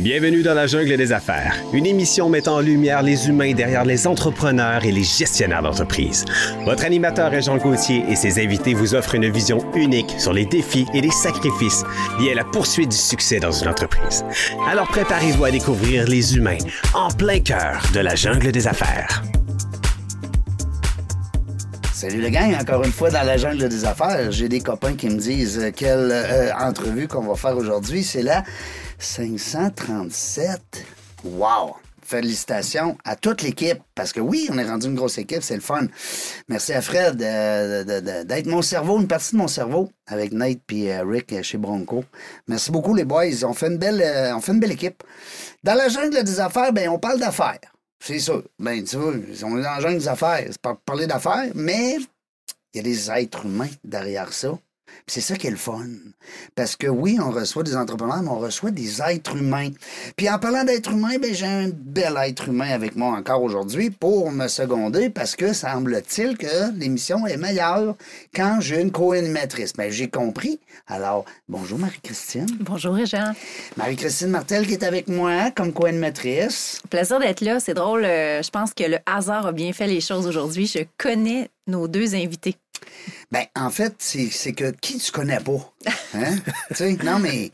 Bienvenue dans la jungle des affaires, une émission mettant en lumière les humains derrière les entrepreneurs et les gestionnaires d'entreprise. Votre animateur est Jean Gauthier et ses invités vous offrent une vision unique sur les défis et les sacrifices liés à la poursuite du succès dans une entreprise. Alors préparez-vous à découvrir les humains en plein cœur de la jungle des affaires. Salut le gang, encore une fois dans la jungle des affaires. J'ai des copains qui me disent euh, quelle euh, entrevue qu'on va faire aujourd'hui. C'est la 537. Wow! Félicitations à toute l'équipe, parce que oui, on est rendu une grosse équipe, c'est le fun. Merci à Fred euh, d'être mon cerveau, une partie de mon cerveau, avec Nate et Rick chez Bronco. Merci beaucoup les boys, on fait une belle, euh, on fait une belle équipe. Dans la jungle des affaires, ben, on parle d'affaires. C'est ça. Ben, tu vois, on est dans la jungle des affaires. C'est pas parler d'affaires, mais il y a des êtres humains derrière ça. C'est ça qui est le fun. Parce que oui, on reçoit des entrepreneurs, mais on reçoit des êtres humains. Puis en parlant d'êtres humains, ben, j'ai un bel être humain avec moi encore aujourd'hui pour me seconder parce que semble-t-il que l'émission est meilleure quand j'ai une co-animatrice. Ben, j'ai compris. Alors, bonjour Marie-Christine. Bonjour, Réjean. Marie-Christine Martel qui est avec moi comme co-animatrice. Plaisir d'être là. C'est drôle. euh, je pense que le hasard a bien fait les choses aujourd'hui. Je connais nos deux invités. Ben, en fait, c'est que qui tu connais pas? Hein? non, mais,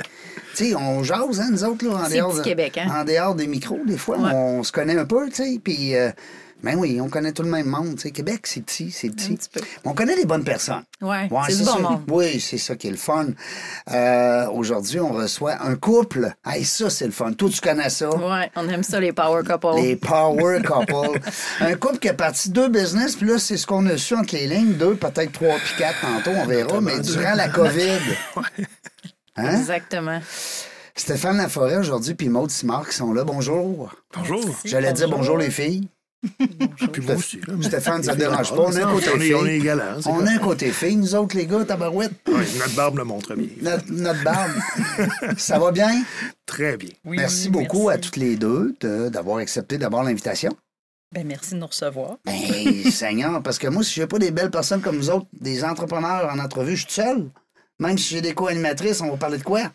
sais, on jase, hein, nous autres, là, en dehors, Québec, hein? en dehors des micros, des fois, Ouais. on se connaît un peu, tu sais, puis, euh, ben oui, on connaît tout le même monde, tu sais. Québec, c'est petit, c'est petit. petit peu. On connaît les bonnes personnes. Ouais, Ouais, c'est du bon monde. Oui, c'est ça qui est le fun. Euh, Aujourd'hui, on reçoit un couple. Hey, ça, c'est le fun. Toi, tu connais ça? Ouais, on aime ça, les power couples. Les power couple. un couple qui a parti deux business, puis là, c'est ce qu'on a su entre les lignes. Deux, peut-être trois puis quatre tantôt, on verra. Mais durant la COVID. Hein? Exactement. Stéphane Laforêt aujourd'hui, puis Maud Simard qui sont là. Bonjour. Bonjour. J'allais dire bonjour les filles. Puis moi aussi. Là, Stéphane, ça te dérange pas. On a un côté on est, on est hein, On a un côté fille, nous autres, les gars, tabarouette. Notre barbe le montre bien. Notre, notre barbe. ça va bien? Très bien. merci beaucoup à toutes les deux de- d'avoir accepté d'abord l'invitation. Ben, merci de nous recevoir. Ben, Seigneur, parce que moi, si j'ai pas des belles personnes comme nous autres, des entrepreneurs en entrevue, je suis seul. Même si j'ai des co-animatrices, on va parler de quoi?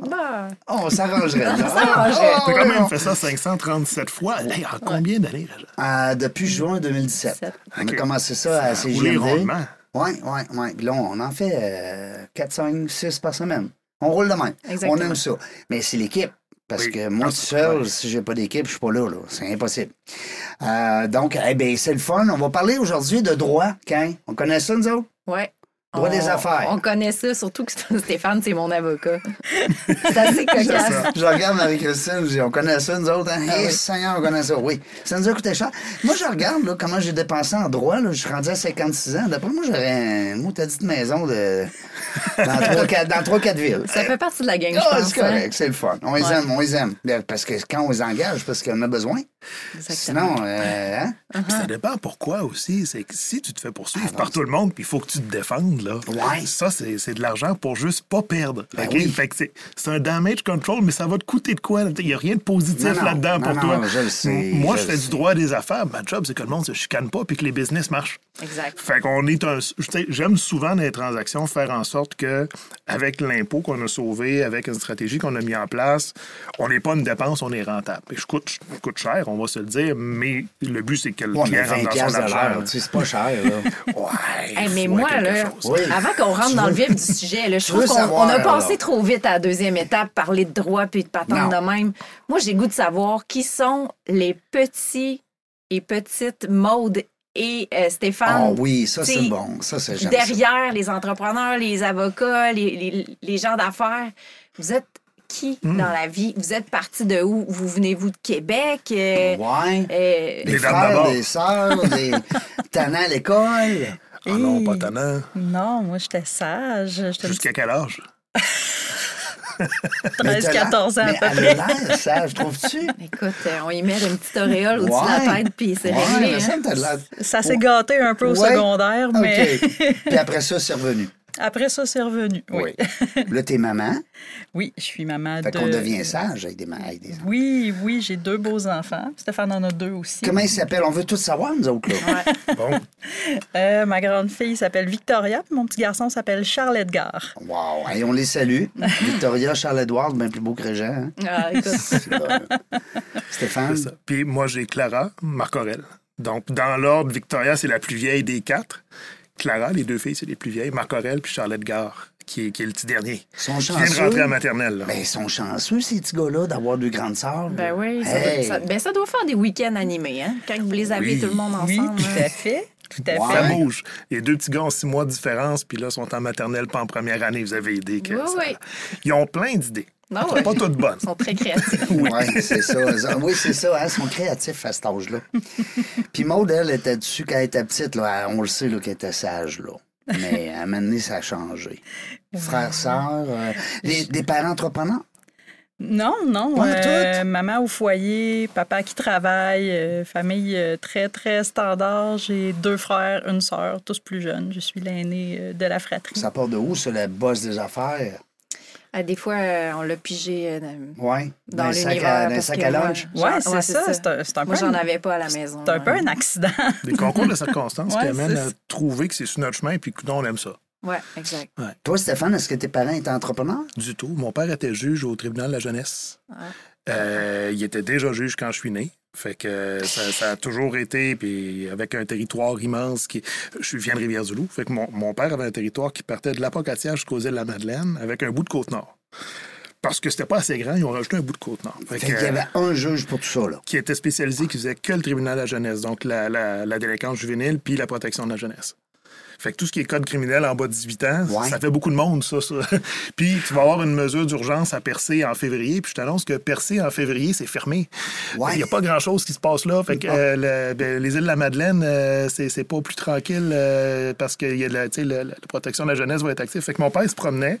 Bah, Oh, on s'arrangerait. là. s'arrangerait. Oh, T'as quand même on- fait ça 537 fois. Hey, en combien d'années, Raja? Euh, depuis juin 2017. Sept. On a commencé ça à CGMD. Oui, oui, oui. Puis là, on en fait euh, 4, 5, 6 par semaine. On roule de même. Exactement. On aime ça. Mais c'est l'équipe. Parce Oui. que moi, Ah, tout seul, ouais. si j'ai pas d'équipe, je suis pas là. là. C'est impossible. Euh, donc, eh ben, c'est le fun. On va parler aujourd'hui de droit, quand? On connaît ça, nous autres? ouais. Droit On- des affaires. On connaît ça, surtout que Stéphane, c'est mon avocat. c'est assez cocasse. Je regarde Marie-Christine, je dis, on connaît ça, nous autres, hein? Ah Eh, oui. Seigneur, on connaît ça, oui. Ça nous a coûté cher. Moi, je regarde, là, comment j'ai dépensé en droit, là. Je suis rendu à 56 ans. D'après moi, j'aurais un mot, t'as dit de maison de... dans 3-4 villes. Ça fait partie de la gang, je Ah, pense. c'est correct, c'est le fun. On les Ouais. aime, on les aime. Parce que quand on les engage, parce qu'on a besoin. Exactement. Sinon, euh, hein? Puis Ça dépend pourquoi aussi. C'est que si tu te fais poursuivre Ah, par tout le monde, puis il faut que tu te défendes, là. Ouais. Ça, c'est c'est de l'argent pour juste pas perdre. Ben OK? oui. C'est c'est un damage control, mais ça va te coûter de quoi? Il n'y a rien de positif là-dedans pour non, toi. je le sais, M- Moi, je fais sais. du droit des affaires. Ma job, c'est que le monde se chicane pas puis que les business marchent. Exact. Fait qu'on est un. J'aime souvent dans les transactions faire en sorte que, avec l'impôt qu'on a sauvé, avec une stratégie qu'on a mis en place, on n'est pas une dépense, on est rentable. Et je coûte, je coûte cher, on va se le dire, mais le but, c'est que le Ouais, client rentre 20 dans son argent. c'est pas cher, là. Ouais. Hey, mais moi, là. Oui. avant qu'on rentre Tu dans le vif du sujet, là, je trouve qu'on a passé alors. trop vite à la deuxième étape, parler de droit puis de patente Non. de même. Moi, j'ai goût de savoir qui sont les petits et petites Maude et euh, Stéphane. Ah oui, ça, c'est bon. Ça, c'est j'aime ça. Derrière les entrepreneurs, les avocats, les, les- les gens d'affaires, vous êtes qui Hmm. dans la vie? Vous êtes parti de où? Vous venez-vous de Québec? Euh, Ouais. euh, Des frères, d'abord. des sœurs, des tannants à l'école. Ah non, pas tannant. Non, moi, j'étais sage. J'étais Jusqu'à quel âge? Mais 13, t'as l'air- 14 ans à mais peu elle près. l'air sage, trouves-tu? écoute, euh, on y met une petite auréole au-dessus de la tête, puis c'est Ouais, réglé. hein. ça, s'est gâté un peu au secondaire, mais OK. Puis après ça, c'est revenu. Après ça, c'est revenu. Oui. là, t'es maman. Oui, je suis maman Fait de... qu'on devient sage avec des, ma- avec des enfants. Oui, oui, j'ai deux beaux enfants. Stéphane en a deux aussi. Comment ils s'appellent? On veut tout savoir, nous autres, là. Ouais. Bon, Euh, ma grande fille s'appelle Victoria, puis mon petit garçon s'appelle Charles Edgar. Wow! Hey, on les salue. Victoria, Charles-Edouard, bien plus beau que Régent. hein? Ah, écoute. Stéphane? c'est ça. Puis moi, j'ai Clara, Marc Aurel. Donc, dans l'ordre, Victoria, c'est la plus vieille des quatre. Clara, les deux filles, c'est les plus vieilles. Marc Aurel puis Charlotte Gare, qui est, qui est le petit dernier. Ils sont Qui vient de chanceux. rentrer à maternelle. là. Ben, ils sont chanceux, ces petits gars-là, d'avoir deux grandes sœurs. Ben oui, ça, Hey! ça- ben ça doit faire des week-ends animés, hein? Quand vous les avez Oui. tout le monde Oui, ensemble. tout hein. à fait. Tout à Ouais. Ça fait. bouge. Les deux petits gars ont six mois de différence, puis là, sont en maternelle, pas en première année. Vous avez idée que Oui, ça- oui. Ils ont plein d'idées. Non, ouais. Pas toutes bonnes. Ils sont très créatifs. Oui, c'est ça. Oui, c'est ça. hein, Ils sont créatifs à cet âge-là. Puis Maud, elle, était dessus quand elle était petite. Là, on le sait là, qu'elle était sage. Là. Mais à un moment donné, ça a changé. Frères, sœurs, euh, des parents entrepreneurs? Non, non. Euh, toutes. maman au foyer, papa qui travaille, euh, famille euh, très, très standard. J'ai deux frères, une sœur, tous plus jeunes. Je suis l'aînée de la fratrie. Ça part de où, ça, la bosse des affaires? Ah, des fois, euh, on l'a pigé euh, dans, Oui. dans un sac l'univers. dans un sac à lunch. Ouais, c'est ça. C'est un, Moi, peu j'en un- avais pas à la maison. C'est un peu ouais. un accident. Des concours de circonstances Ouais, qui amènent à trouver que c'est sur notre chemin, puis que on aime ça. Ouais, exact. Toi, Stéphane, est-ce que tes parents étaient entrepreneurs? Du tout. Mon père était juge au tribunal de la jeunesse. Euh, il était déjà juge quand je suis né. Fait que ça, ça a toujours été, puis avec un territoire immense qui. Je viens de Rivière-du-Loup. Fait que mon, mon père avait un territoire qui partait de l'Apocatière jusqu'aux îles de la Madeleine avec un bout de Côte-Nord. Parce que c'était pas assez grand, ils ont rajouté un bout de Côte-Nord. Fait Fait que, qu'il y avait un juge pour tout ça, là. qui était spécialisé, qui faisait que le tribunal de la jeunesse, donc la, la, la délinquance juvénile puis la protection de la jeunesse. Fait que tout ce qui est code criminel en bas de 18 ans, Ouais. ça fait beaucoup de monde, ça. ça. puis tu vas avoir une mesure d'urgence à percer en février, puis je t'annonce que percer en février, c'est fermé. Ouais. Il n'y a pas grand-chose qui se passe là. Fait que euh, le- ben, les îles de la Madeleine, euh, c'est pas plus tranquille euh, parce que y a la, protection de la jeunesse va être active. Fait que mon père se promenait.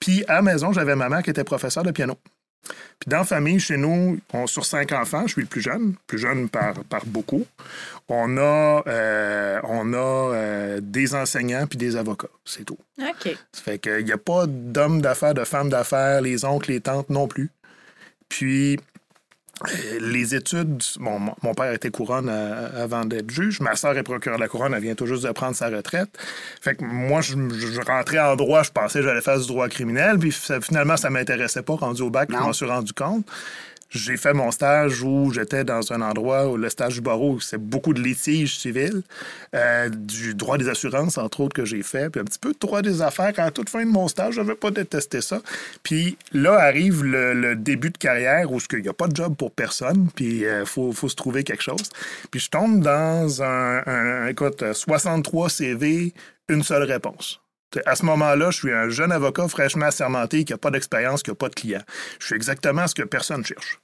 Puis à la maison, j'avais ma mère qui était professeure de piano. Puis dans la famille, chez nous, on, sur cinq enfants, je suis le plus jeune, plus jeune par, par beaucoup. On a, euh, on a euh, des enseignants puis des avocats, c'est tout. OK. Ça fait qu'il n'y a pas d'hommes d'affaires, de femmes d'affaires, les oncles, les tantes non plus. Puis les études, bon, mon, père était couronne euh, avant d'être juge. Ma soeur est procureure de la couronne, elle vient tout juste de prendre sa retraite. Fait que moi, je, je rentrais en droit, je pensais que j'allais faire du droit criminel, puis finalement, ça m'intéressait pas. Rendu au bac, je m'en suis rendu compte. J'ai fait mon stage où j'étais dans un endroit où le stage du barreau, c'est beaucoup de litiges civils, euh, du droit des assurances, entre autres, que j'ai fait, puis un petit peu de droit des affaires. À toute fin de mon stage, je n'avais pas détesté ça. Puis là arrive le, début de carrière où il n'y a pas de job pour personne, puis il faut, faut se trouver quelque chose. Puis je tombe dans un, écoute, 63 CV, une seule réponse. À ce moment-là, je suis un jeune avocat fraîchement assermenté qui n'a pas d'expérience, qui n'a pas de client. Je suis exactement ce que personne cherche.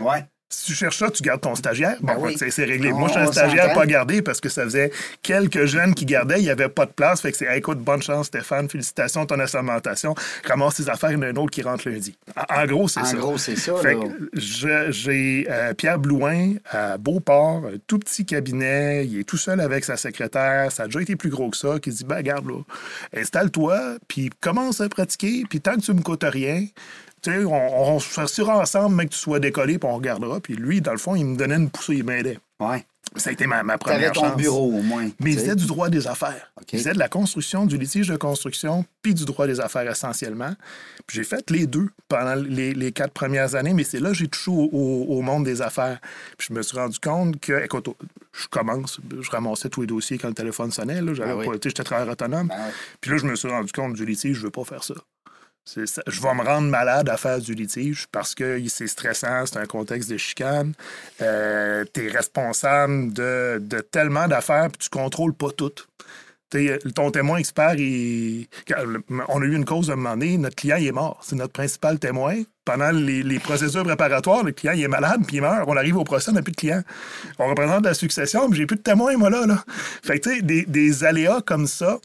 Ouais. Si tu cherches ça, tu gardes ton stagiaire. Bon, Ben oui. c'est réglé. On- Moi, je suis un stagiaire pas gardé parce que ça faisait quelques jeunes qui gardaient. Il n'y avait pas de place. Fait que c'est, Hey, écoute, bonne chance, Stéphane. Félicitations ton assermentation. Ramasse tes affaires. Il y en a un autre qui rentre lundi. En, en gros, c'est En ça. gros, c'est ça, Fait que j'ai euh, Pierre Blouin à Beauport, un tout petit cabinet. Il est tout seul avec sa secrétaire. Ça a déjà été plus gros que ça. Qui dit, ben, regarde, là, installe-toi, puis commence à pratiquer. Puis tant que tu me coûtes rien, on, on s'assure ensemble, mais que tu sois décollé, puis on regardera. Puis lui, dans le fond, il me donnait une poussée, il m'aidait. Ouais. Ça a été ma, première ton chance. bureau, au moins. Mais il faisait du droit des affaires. OK. Il faisait de la construction, du litige de construction, puis du droit des affaires essentiellement. Puis j'ai fait les deux pendant les, les quatre premières années, mais c'est là que j'ai touché au, au- au monde des affaires. Puis je me suis rendu compte que, écoute, je commence, je ramassais tous les dossiers quand le téléphone sonnait. Ben oui. pas, tu sais, j'étais travailleur autonome. Puis là, je me suis rendu compte du litige, je veux pas faire ça. Je vais me rendre malade à faire du litige parce que c'est stressant, c'est un contexte de chicane. Euh, tu es responsable de, tellement d'affaires, puis tu contrôles pas toutes. Ton témoin expert, on a eu une cause à un moment donné, notre client il est mort. C'est notre principal témoin. Pendant les, procédures préparatoires, le client il est malade puis il meurt. On arrive au procès, on n'a plus de client. On représente la succession, mais j'ai plus de témoin, moi, là. là. Fait que, tu sais, des aléas comme ça,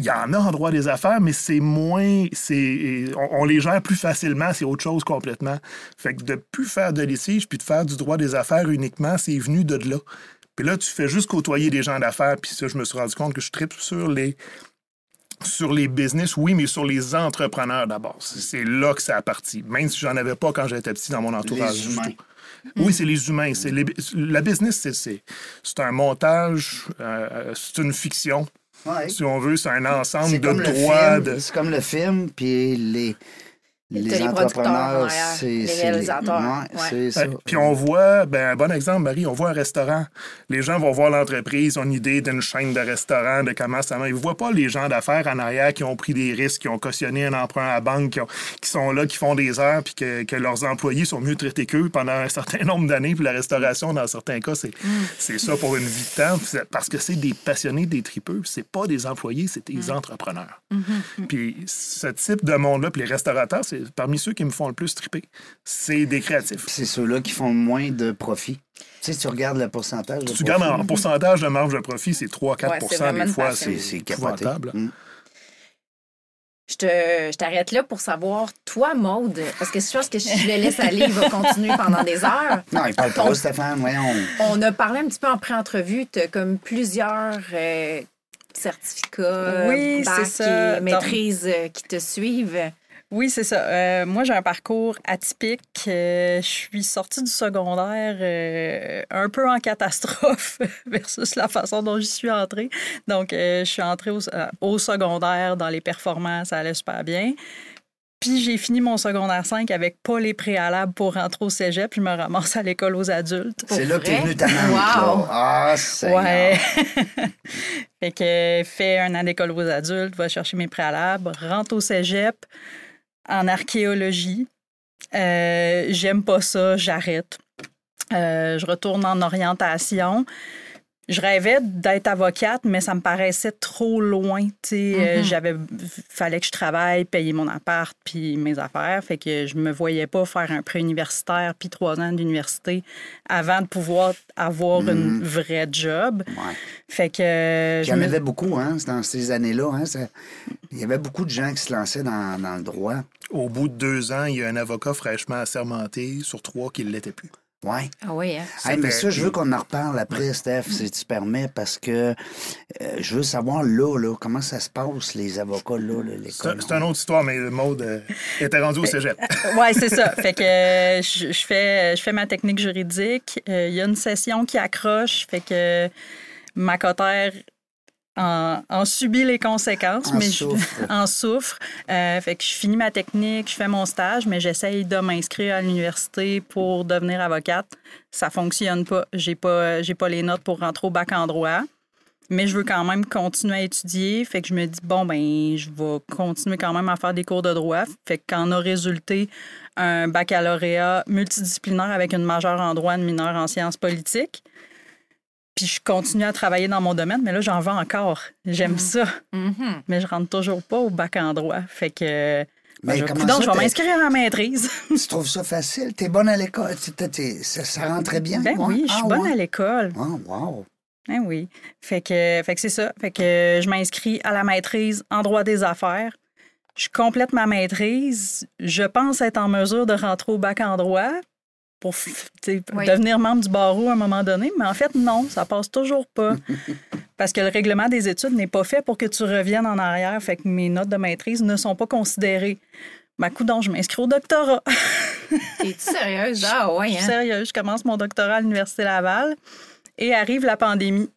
il y en a en droit des affaires, mais c'est moins. c'est on, on les gère plus facilement, c'est autre chose complètement. Fait que de plus faire de litige puis de faire du droit des affaires uniquement, c'est venu de là. Puis là, tu fais juste côtoyer des gens d'affaires, puis ça, je me suis rendu compte que je tripe sur les sur les business, oui, mais sur les entrepreneurs d'abord. C'est là que ça a parti. Même si j'en avais pas quand j'étais petit dans mon entourage. Les du humains. tout. Oui, c'est les humains. C'est les- la business, c'est- c'est c'est un montage, euh, c'est une fiction. Ouais. Si on veut, c'est un ensemble de droits. de- c'est comme le film, puis les, les, les entrepreneurs, c'est les réalisateurs. ouais, Ouais. c'est ça. Ouais, Puis on voit, ben, un bon exemple, Marie, on voit un restaurant. Les gens vont voir l'entreprise, ont une idée d'une chaîne de restaurants, de comment ça va. Ils ne voient pas les gens d'affaires en arrière qui ont pris des risques, qui ont cautionné un emprunt à la banque, qui, ont- qui sont là, qui font des heures, puis que, que leurs employés sont mieux traités qu'eux pendant un certain nombre d'années. Puis la restauration, dans certains cas, c'est c'est ça pour une vie de temps. Parce que c'est des passionnés, des tripeux. C'est pas des employés, c'est des entrepreneurs. Puis ce type de monde-là, puis les restaurateurs, c'est parmi ceux qui me font le plus triper. C'est des créatifs. C'est ceux-là qui font le moins de profit. Tu sais, tu regardes le pourcentage de Tu profit. regardes en pourcentage de marge de profit, c'est 3-4 Ouais, des fois. C'est épouvantable. Mm. Je te- je t'arrête là pour savoir, toi, Maude, parce que je pense que si je le laisse aller, il va continuer pendant des heures. Non, il parle pas, Stéphane, voyons. On a parlé un petit peu en pré-entrevue, tu as comme plusieurs euh, certificats, Oui, bacs c'est ça. et maîtrises euh, qui te suivent. Oui, c'est ça. Euh, moi, j'ai un parcours atypique. Euh, je suis sortie du secondaire euh, un peu en catastrophe versus la façon dont j'y suis entrée. Donc, euh, je suis entrée au, euh, au secondaire dans les performances, ça allait super bien. Puis j'ai fini mon secondaire 5 avec pas les préalables pour rentrer au cégep. Je me ramasse à l'école aux adultes. C'est là que t'es vrai? venu ta main. Wow. Ah, c'est. Ouais. fait que fait un an d'école aux adultes, va chercher mes préalables, rentre au cégep en archéologie. Euh, J'aime pas ça, j'arrête. Euh, je retourne en orientation. Je rêvais d'être avocate, mais ça me paraissait trop loin. tu sais. Euh, Mhm. J'avais, fallait que je travaille, payer mon appart puis mes affaires. Fait que je me voyais pas faire un pré-universitaire puis trois ans d'université avant de pouvoir avoir une vraie job. Ouais. Fait que euh, Il y je en me- avait beaucoup, hein, dans ces années-là. Hein, ça- Il y avait beaucoup de gens qui se lançaient dans, dans le droit. Au bout de deux ans, il y a un avocat fraîchement assermenté sur trois qui ne l'était plus. Ouais. Ah oui, hein? Hey, mais ça, je veux qu'on en reparle après, Steph, si tu permets, parce que euh, je veux savoir là, là, comment ça se passe, les avocats, là, l'école. c'est une autre histoire, mais Maude euh, était rendu au cégep. Ouais, c'est ça. Fait que euh, je, je fais, je fais ma technique juridique. Euh, Il y a une session qui accroche. Fait que ma cotère en, en subit les conséquences. En mais je- souffre. en souffre. Euh, fait que je finis ma technique, je fais mon stage, mais j'essaye de m'inscrire à l'université pour devenir avocate. Ça fonctionne pas. J'ai pas, j'ai pas les notes pour rentrer au bac en droit. Mais je veux quand même continuer à étudier. Fait que je me dis, bon, ben, je vais continuer quand même à faire des cours de droit. Fait qu'en a résulté un baccalauréat multidisciplinaire avec une majeure en droit, une mineure en sciences politiques. Puis je continue à travailler dans mon domaine, mais là, j'en veux encore. J'aime ça. Mhm. Mais je rentre toujours pas au bac en droit. Fait que. Mais ben, je, comment coudonc, ça, je vais m'inscrire à la maîtrise. Tu trouves ça facile? T'es bonne à l'école? Tu- t'es- t'es- ça, ça rentrait bien? Ben ouais? oui, je suis Ah, bonne ouais? à l'école. Ah, wow. Ben oui. Fait que, fait que c'est ça. Fait que je m'inscris à la maîtrise en droit des affaires. Je complète ma maîtrise. Je pense être en mesure de rentrer au bac en droit pour Oui. devenir membre du barreau à un moment donné. Mais en fait, non, ça passe toujours pas. Parce que le règlement des études n'est pas fait pour que tu reviennes en arrière. Fait que mes notes de maîtrise ne sont pas considérées. Ma coup je m'inscris au doctorat. T'es-tu sérieuse? Ah oui, Je suis hein? sérieuse, je commence mon doctorat à l'Université Laval et arrive la pandémie.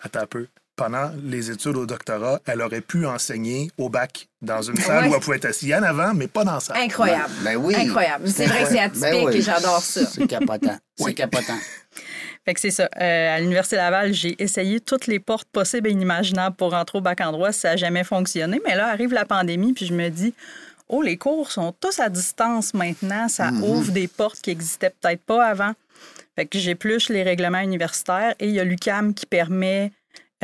Attends un peu. Pendant les études au doctorat, elle aurait pu enseigner au bac dans une salle Ouais. où elle pouvait être assise en avant, mais pas dans la salle. Incroyable. Ben oui. Incroyable. C'est vrai que c'est atypique Ben oui. et j'adore ça. C'est capotant. C'est capotant. Fait que c'est ça. Euh, à l'Université Laval, j'ai essayé toutes les portes possibles et inimaginables pour rentrer au bac en droit. Ça n'a jamais fonctionné. Mais là, arrive la pandémie, puis je me dis, oh, les cours sont tous à distance maintenant. Ça ouvre des portes qui n'existaient peut-être pas avant. Fait que j'épluche les règlements universitaires et il y a l'UCAM qui permet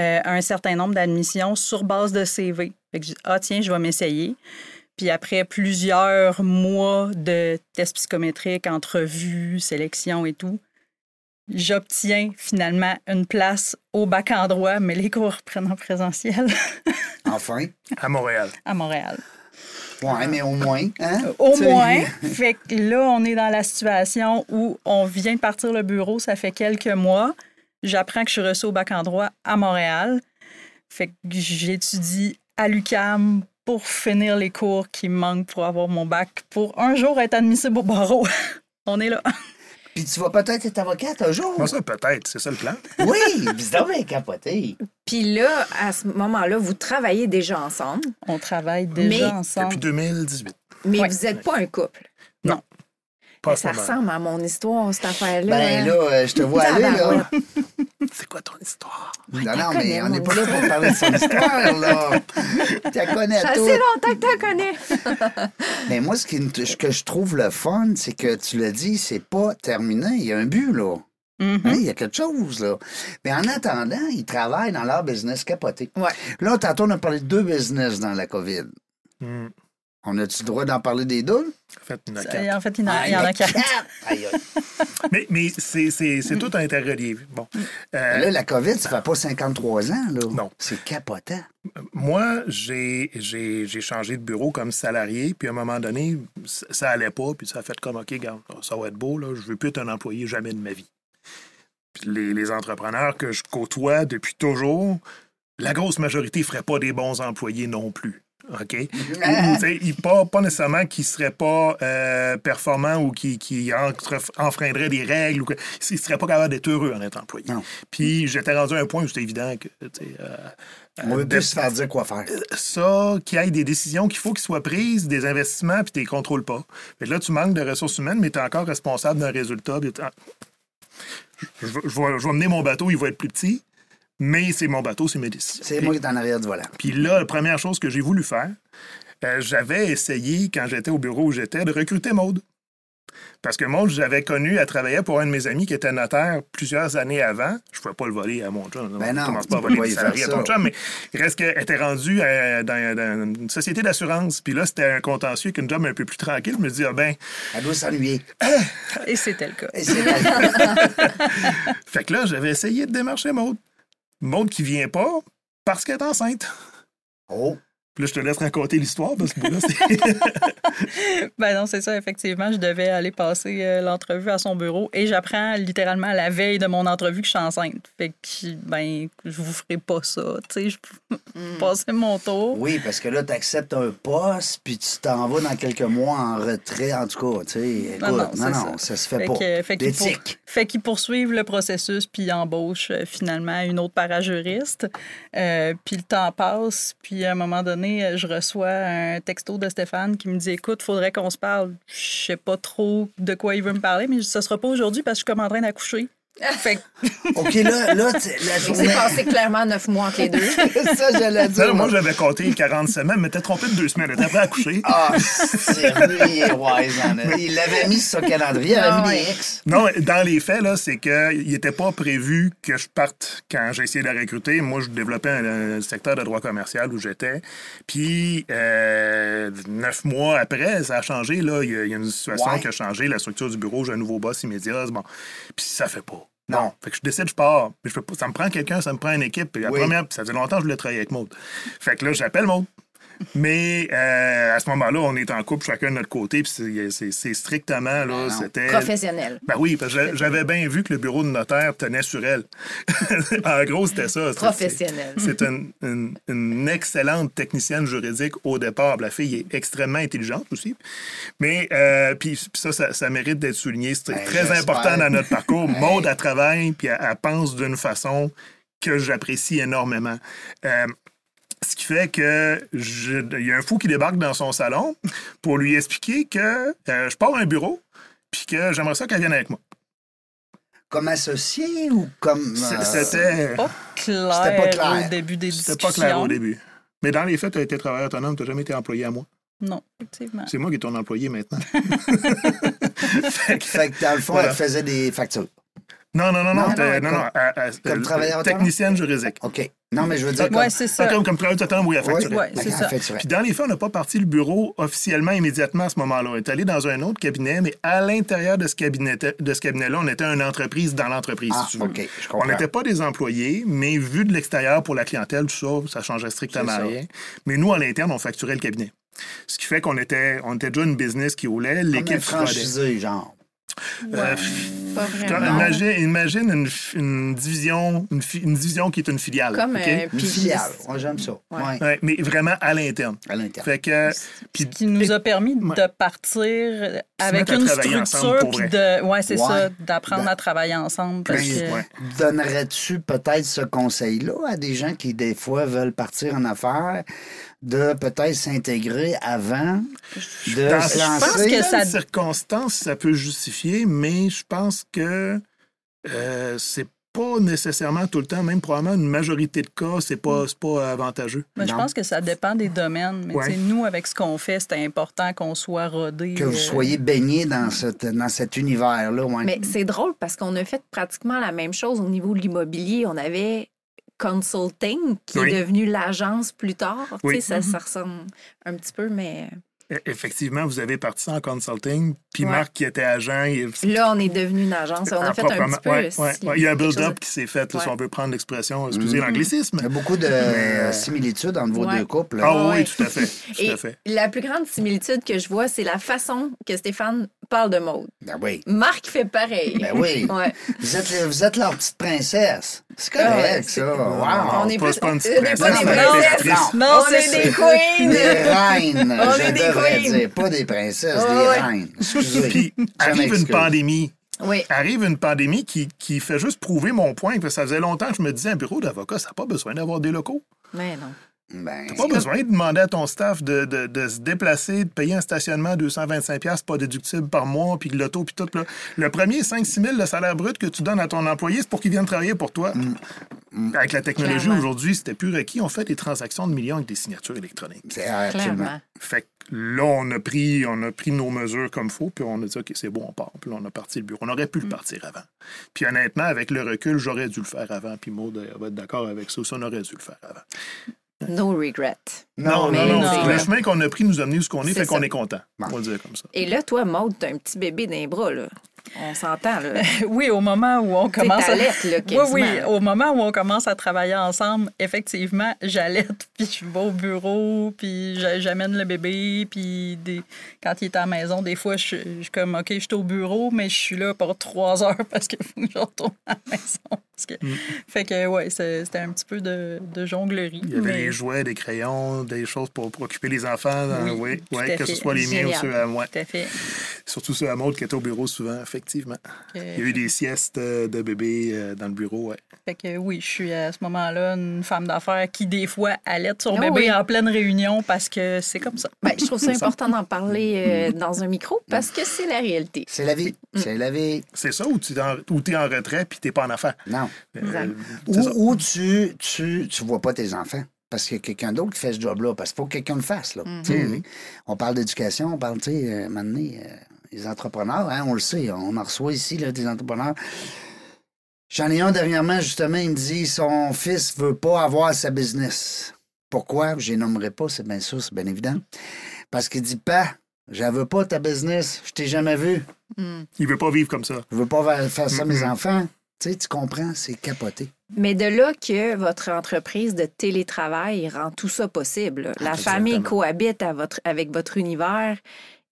euh, un certain nombre d'admissions sur base de CV. Fait que je dis, ah, tiens, je vais m'essayer. Puis après plusieurs mois de tests psychométriques, entrevues, sélections et tout, j'obtiens finalement une place au bac en droit, mais les cours reprennent en présentiel Enfin. À Montréal. à Montréal. Ouais, mais au moins. Hein? Au Tu moins. Fait que là, on est dans la situation où on vient de partir le bureau, ça fait quelques mois. J'apprends que je suis reçue au bac en droit à Montréal. Fait que j'étudie à l'UCAM pour finir les cours qui me manquent pour avoir mon bac, pour un jour être admissible au barreau. On est là. Puis tu vas peut-être être avocate un jour. Moi, ça, peut-être, c'est ça le plan. Oui, bien capoté. Puis là, à ce moment-là, vous travaillez déjà ensemble, On travaille déjà Mais- ensemble. Depuis 2018. mais Ouais. vous n'êtes pas un couple. Non. Pas ça ressemble à mon histoire, cette affaire-là. Ben là, euh, je te vois aller, là. C'est quoi ton histoire? Non, non, mais on n'est pas là pour parler de son histoire, là. Tu la connais Ça tout. fait longtemps que tu connais. Mais moi, ce, qui, me- ce que je trouve le fun, c'est que tu l'as dit, c'est pas terminé. Il y a un but, là. Mhm. Hein, Il y a quelque chose, là. Mais en attendant, ils travaillent dans leur business capoté. Ouais. Là, tantôt, on a parlé de deux business dans la COVID. Hmm. On a-tu le droit d'en parler des deux? En fait, il y en a quatre. En fait, il y en a, Ah, il y en a quatre. Aïe, aïe. Mais, mais c'est, c'est, c'est tout interrelié. Bon. Euh, Là, la COVID, ça fait pas 53 ans, là. Non. C'est capotant. Moi, j'ai, j'ai, j'ai changé de bureau comme salarié, puis à un moment donné, ça, ça allait pas, puis ça a fait comme, OK, regarde, ça va être beau, là, je veux plus être un employé jamais de ma vie. Puis les, les entrepreneurs que je côtoie depuis toujours, la grosse majorité ne ferait pas des bons employés non plus. OK? Sais, ils- pas, pas nécessairement qu'ils ne seraient pas euh, performants ou qui, qui entre- enfreindraient des règles ou ils ne seraient pas capables d'être heureux en étant employé. Non. Puis j'étais rendu à un point où c'était évident que, tu sais, euh, On veut euh, plus se faire dire quoi faire. ça, qu'il y ait des décisions qu'il faut qu'ils soient prises, des investissements, puis tu les contrôles pas. Fait là, tu manques de ressources humaines, mais tu es encore responsable d'un résultat. ah, je vais, je vais mener mon bateau, il va être plus petit, mais c'est mon bateau, c'est mes décisions. C'est moi qui est en arrière du volant. Puis là, la première chose que j'ai voulu faire, euh, j'avais essayé, quand j'étais au bureau où j'étais, de recruter Maude. Parce que Maude, j'avais connu, elle travaillait pour un de mes amis qui était notaire plusieurs années avant. Je ne pouvais pas le voler à mon chum. Ben non, Je commence pas à voler salariés à ton chum, mais il reste qu'elle était rendue euh, dans, dans une société d'assurance. Puis là, c'était un contentieux avec une job un peu plus tranquille. Je me dis, ah ben, Elle doit s'ennuyer. Et c'était le cas. Et c'est fait que là, j'avais essayé de démarcher Maude. Maude qui vient pas parce qu'elle est enceinte. Oh, là, je te laisse raconter l'histoire parce que là, c'est. Ben non, c'est ça, effectivement. Je devais aller passer euh, l'entrevue à son bureau et j'apprends littéralement la veille de mon entrevue que je suis enceinte. Fait que, ben, je vous ferai pas ça. Tu sais, je Mm. passer mon tour. oui, parce que là, tu acceptes un poste, puis tu t'en vas dans quelques mois en retrait, en tout cas. Tu sais, écoute, Non, non, non, non, c'est ça. se fait, Fait pas. que- fait qu'ils pour- L'éthique. fait qu'ils poursuivent le processus puis ils embauchent euh, finalement une autre parajuriste. Euh, puis le temps passe, puis à un moment donné, euh, je reçois un texto de Stéphane qui me dit Écoute, faudrait qu'on se parle. Je sais pas trop de quoi il veut me parler, mais ça sera pas aujourd'hui parce que je suis comme en train d'accoucher. Fait que OK, là, là la journée... s'est passé clairement neuf mois entre les deux. ça, j'allais dire. Ça, moi, j'avais compté 40 semaines, mais t'es trompé de deux semaines. T'es après à coucher. Ah, c'est lui, il est wise. en Il l'avait mis sur son calendrier, il avait Ah mis des X. Non, dans les faits, là, c'est qu'il n'était pas prévu que je parte quand j'ai essayé de la recruter. Moi, je développais un, un secteur de droit commercial où j'étais. Puis, euh, neuf mois après, ça a changé. Là. Il, y a, il y a une situation Ouais. qui a changé. La structure du bureau, j'ai un nouveau boss immédiat. Bon. Puis, ça fait pas. Non. Fait que je décide, je pars. Mais je peux pas- ça me prend quelqu'un, ça me prend une équipe. Puis la Oui. première, ça faisait longtemps que je voulais travailler avec Maud. Fait que là, j'appelle Maud. Mais euh, à ce moment-là, on est en couple, chacun de notre côté, puis c'est- strictement, là, non. c'était... Professionnel. Ben oui, parce que j'a- j'avais bien vu que le bureau de notaire tenait sur elle. en gros, c'était ça. Professionnel. C'est une, une- une excellente technicienne juridique au départ. La fille est extrêmement intelligente aussi. Mais euh, puis puis ça, ça, ça mérite d'être souligné. C'est Ben, très important dans notre parcours. Maude, elle travaille, puis elle, elle pense d'une façon que j'apprécie énormément. Euh, ce qui fait que il y a un fou qui débarque dans son salon pour lui expliquer que euh, je pars à un bureau puis que j'aimerais ça qu'elle vienne avec moi. Comme associé ou comme. Euh, C'était pas clair, C'était pas clair. au début des c'était discussions. pas clair au début. Mais dans les faits, tu as été travailleur autonome, tu n'as jamais été employé à moi. Non, effectivement. C'est moi qui est ton employé maintenant. Fait que- Fait que dans le fond, Voilà. elle faisait des factures. Non, non, non, non, Non, non, non, comme- non, euh, travailleur autonome? technicienne juridique. OK. Non, mais je veux dire. Ouais, comme... c'est ça. Comme, comme travailleur autonome, oui, à Oui, facturer. Ouais, c'est ça. Puis dans les faits, on n'a pas parti le bureau officiellement immédiatement à ce moment-là. On est allé dans un autre cabinet, mais à l'intérieur de ce cabinet de ce cabinet-là, on était une entreprise dans l'entreprise, Ah, si tu veux. OK, je On comprends. n'était pas des employés, mais vu de l'extérieur pour la clientèle, tout ça, ça changeait strictement rien. Mais nous, à l'interne, on facturait le cabinet. Ce qui fait qu'on était, on était déjà une business qui roulait, l'équipe se rodait. Euh, Pas vraiment. imagine imagine une, division, une, division qui est une filiale. Comme OK? euh, Une filiale. Moi, j'aime ça. Ouais. Ouais. Ouais, mais vraiment à l'interne. À l'interne. Fait que. puis- qui nous a permis de partir avec une structure, puis de, ouais, c'est Ouais. ça, d'apprendre à travailler ensemble. Parce ben, que, ouais. Donnerais-tu peut-être ce conseil-là à des gens qui, des fois, veulent partir en affaires, de peut-être s'intégrer avant de Dans se je pense lancer? que ça- certaines circonstances, ça peut justifier, mais je pense que euh, c'est pas nécessairement tout le temps, même probablement une majorité de cas, c'est pas, c'est pas avantageux. mais je pense que ça dépend des domaines. Mais Ouais. nous, avec ce qu'on fait, c'est important qu'on soit rodé. Que vous euh, soyez baigné dans, cette, dans cet univers-là. ouais. Mais c'est drôle parce qu'on a fait pratiquement la même chose au niveau de l'immobilier. On avait Consulting, qui Oui. est devenu l'agence plus tard. Tu Oui. sais, ça, ça ressemble un petit peu, mais E- Effectivement, vous avez parti ça en consulting, puis Ouais. Marc qui était agent, il, là, on est devenu une agence. On a Ah, fait un petit peu. Ouais, ouais, si-. Il y a un build-up de- qui s'est fait, là, si on veut prendre l'expression, excusez Mhm. l'anglicisme. Il y a beaucoup de euh, similitudes entre vos Ouais. deux couples. Ah oui, Ouais. tout à fait. Tout Et à fait. la plus grande similitude que je vois, c'est la façon que Stéphane parle de mode. Ben oui. Marc fait pareil. Ben oui. Ouais. Vous êtes, le- vous êtes leur petite princesse. C'est Ah ouais, correct, c'est- ça. Wow. On est pas- plus- pas une petite pas des princesses. Non. Non, on c'est est des queens. Des reines, On je est des devrais queens. dire. Pas des princesses, Ouais, des ouais. reines. Excusez. Puis arrive une pandémie. Oui. Arrive une pandémie qui, qui fait juste prouver mon point, que ça faisait longtemps que je me disais, un bureau d'avocat, ça n'a pas besoin d'avoir des locaux. Mais non. Ben, Pas besoin de demander à ton staff de, de- de se déplacer, de payer un stationnement à 225$ pas déductible par mois, puis l'auto, puis tout. Là. Le premier 5-6 000 de salaire brut que tu donnes à ton employé, c'est pour qu'il vienne travailler pour toi. Avec la technologie aujourd'hui, c'était plus requis. On fait des transactions de millions avec des signatures électroniques. c'est absolument. Clairement. Fait que là, on a pris, on a pris nos mesures comme faut, puis on a dit, OK, c'est bon, on part. Puis là, on a parti le bureau. On aurait pu le partir avant. Puis honnêtement, avec le recul, j'aurais dû le faire avant. Puis Maud va être d'accord avec ça. Ça, on aurait dû le faire avant. No regret. Non, mais non, non. non. Le chemin qu'on a pris nous a amené où ce qu'on est, fait qu'on est content. On va le dire comme ça. Et là, toi, Maude, t'as un petit bébé dans les bras, là. On s'entend, là. Oui, au moment où on commence à... là, Oui, oui, au moment où on commence à travailler ensemble, effectivement, j'allaite, puis je vais au bureau, puis j'a- j'amène le bébé, puis des... quand il est à la maison, des fois, je je suis comme, OK, je suis au bureau, mais je suis là pour trois heures parce qu'il faut que je retourne à la maison. Parce que... Fait que, ouais, c'était un petit peu de, de jonglerie. Il y avait mais- des jouets, des crayons, des choses pour, pour occuper les enfants. dans- Oui, à que ce soit les miens ou ceux à moi. Tout à fait. Surtout ceux à Maud qui étaient au bureau souvent, effectivement. Il y a eu des siestes euh, de bébés euh, dans le bureau, ouais. Fait que oui, je suis à ce moment-là une femme d'affaires qui, des fois, allait son Ah bébé oui. en pleine réunion parce que c'est comme ça. Ben, je trouve ça important d'en parler euh, dans un micro parce que c'est la réalité. C'est la vie. C'est la vie. C'est ça, ou tu es en, ou t'es en retrait puis t'es pas en affaires. Non. Euh, Exact. Ou, tu, tu, tu vois pas tes enfants. Parce qu'il y a quelqu'un d'autre qui fait ce job-là. Parce qu'il faut que quelqu'un le fasse. Là. Sais, On parle d'éducation, on parle, tu sais, euh, maintenant, euh, les entrepreneurs, hein, on le sait, on en reçoit ici, là, des entrepreneurs. J'en ai un dernièrement, justement, il me dit son fils veut pas avoir sa business. Pourquoi? Je les nommerai pas, c'est bien sûr, c'est bien évident. Parce qu'il dit pas, je veux pas ta business, je t'ai jamais vu. Il veut pas vivre comme ça. Je veux pas fa- faire ça à mes enfants. Tu sais, tu comprends, c'est capoté. Mais de là que votre entreprise de télétravail rend tout ça possible. La Exactement. famille cohabite à votre, avec votre univers.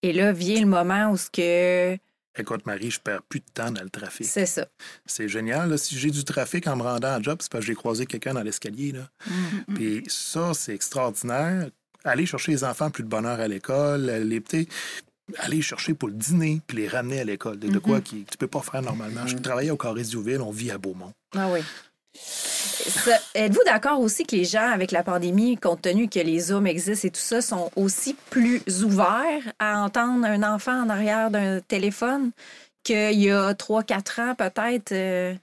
Et là vient le moment où ce que Écoute, Marie, je perds plus de temps dans le trafic. c'est ça. C'est génial. là. Si j'ai du trafic en me rendant à job, c'est parce que j'ai croisé quelqu'un dans l'escalier. là. Mm, Puis ça, c'est extraordinaire. Aller chercher les enfants plus de bonheur à l'école, les petits. Aller chercher pour le dîner, puis les ramener à l'école. De, quoi qui, tu peux pas faire normalement. Je travaillais au Carré Duville, on vit à Beaumont. Ah oui. Êtes-vous d'accord aussi que les gens, avec la pandémie, compte tenu que les Zooms existent et tout ça, sont aussi plus ouverts à entendre un enfant en arrière d'un téléphone qu'il y a 3-4 ans, peut-être, euh,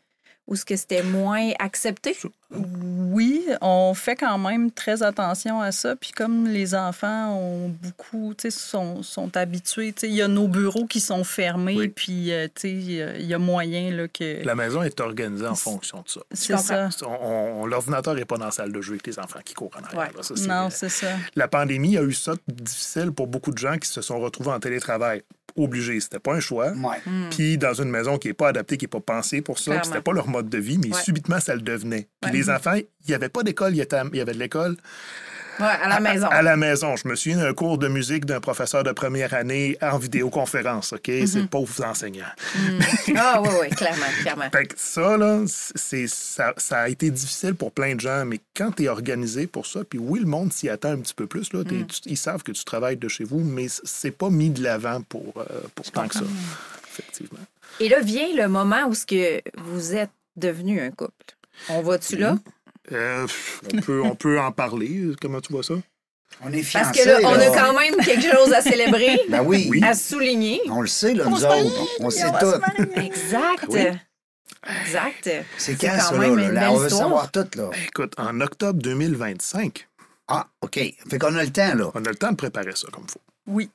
où ce que c'était moins accepté? Oui, on fait quand même très attention à ça. Puis comme les enfants ont beaucoup, tu sais, sont, sont habitués, tu sais, il y a nos bureaux qui sont fermés, Oui. puis, euh, tu sais, il y a- il y a moyen là, que... La maison est organisée en fonction de ça. C'est ça. On- on- L'ordinateur n'est pas dans la salle de jeu avec les enfants qui courent en arrière. Ouais. là. Ça, c'est- Non, c'est ça. La pandémie a eu ça difficile pour beaucoup de gens qui se sont retrouvés en télétravail. Obligés. C'était pas un choix. Ouais. Puis dans une maison qui n'est pas adaptée, qui n'est pas pensée pour ça, c'était pas leur mode de vie, mais Ouais. subitement, ça le devenait. Puis Ouais. les enfants, il n'y avait pas d'école, il y avait il y avait de l'école. Ouais, à la maison. À, la maison. Je me souviens d'un cours de musique d'un professeur de première année en vidéoconférence, OK? Mm-hmm. C'est pauvres enseignants. Ah oui, oui, clairement, clairement. Fait que ça, là, c'est, ça, ça a été difficile pour plein de gens, mais quand tu es organisé pour ça, puis oui, le monde s'y attend un petit peu plus, là, Mm. tu- ils savent que tu travailles de chez vous, mais c'est pas mis de l'avant pour, euh, pour tant que ça, effectivement. Et là vient le moment où ce que vous êtes devenu un couple. On va-tu là? Euh, on, peut, on peut en parler. Comment tu vois ça? On est Parce fiancés. que là, on a quand même quelque chose à célébrer, Ben oui. à souligner. On le sait, là, nous autres. On sait tout. Exact. Oui. Exact. C'est quand, quand ça, là? même là? une Là, belle on veut histoire. savoir tout, là. Écoute, en octobre 2025, Ah, OK. Fait qu'on a le temps, là. on a le temps de préparer ça comme il faut. Oui.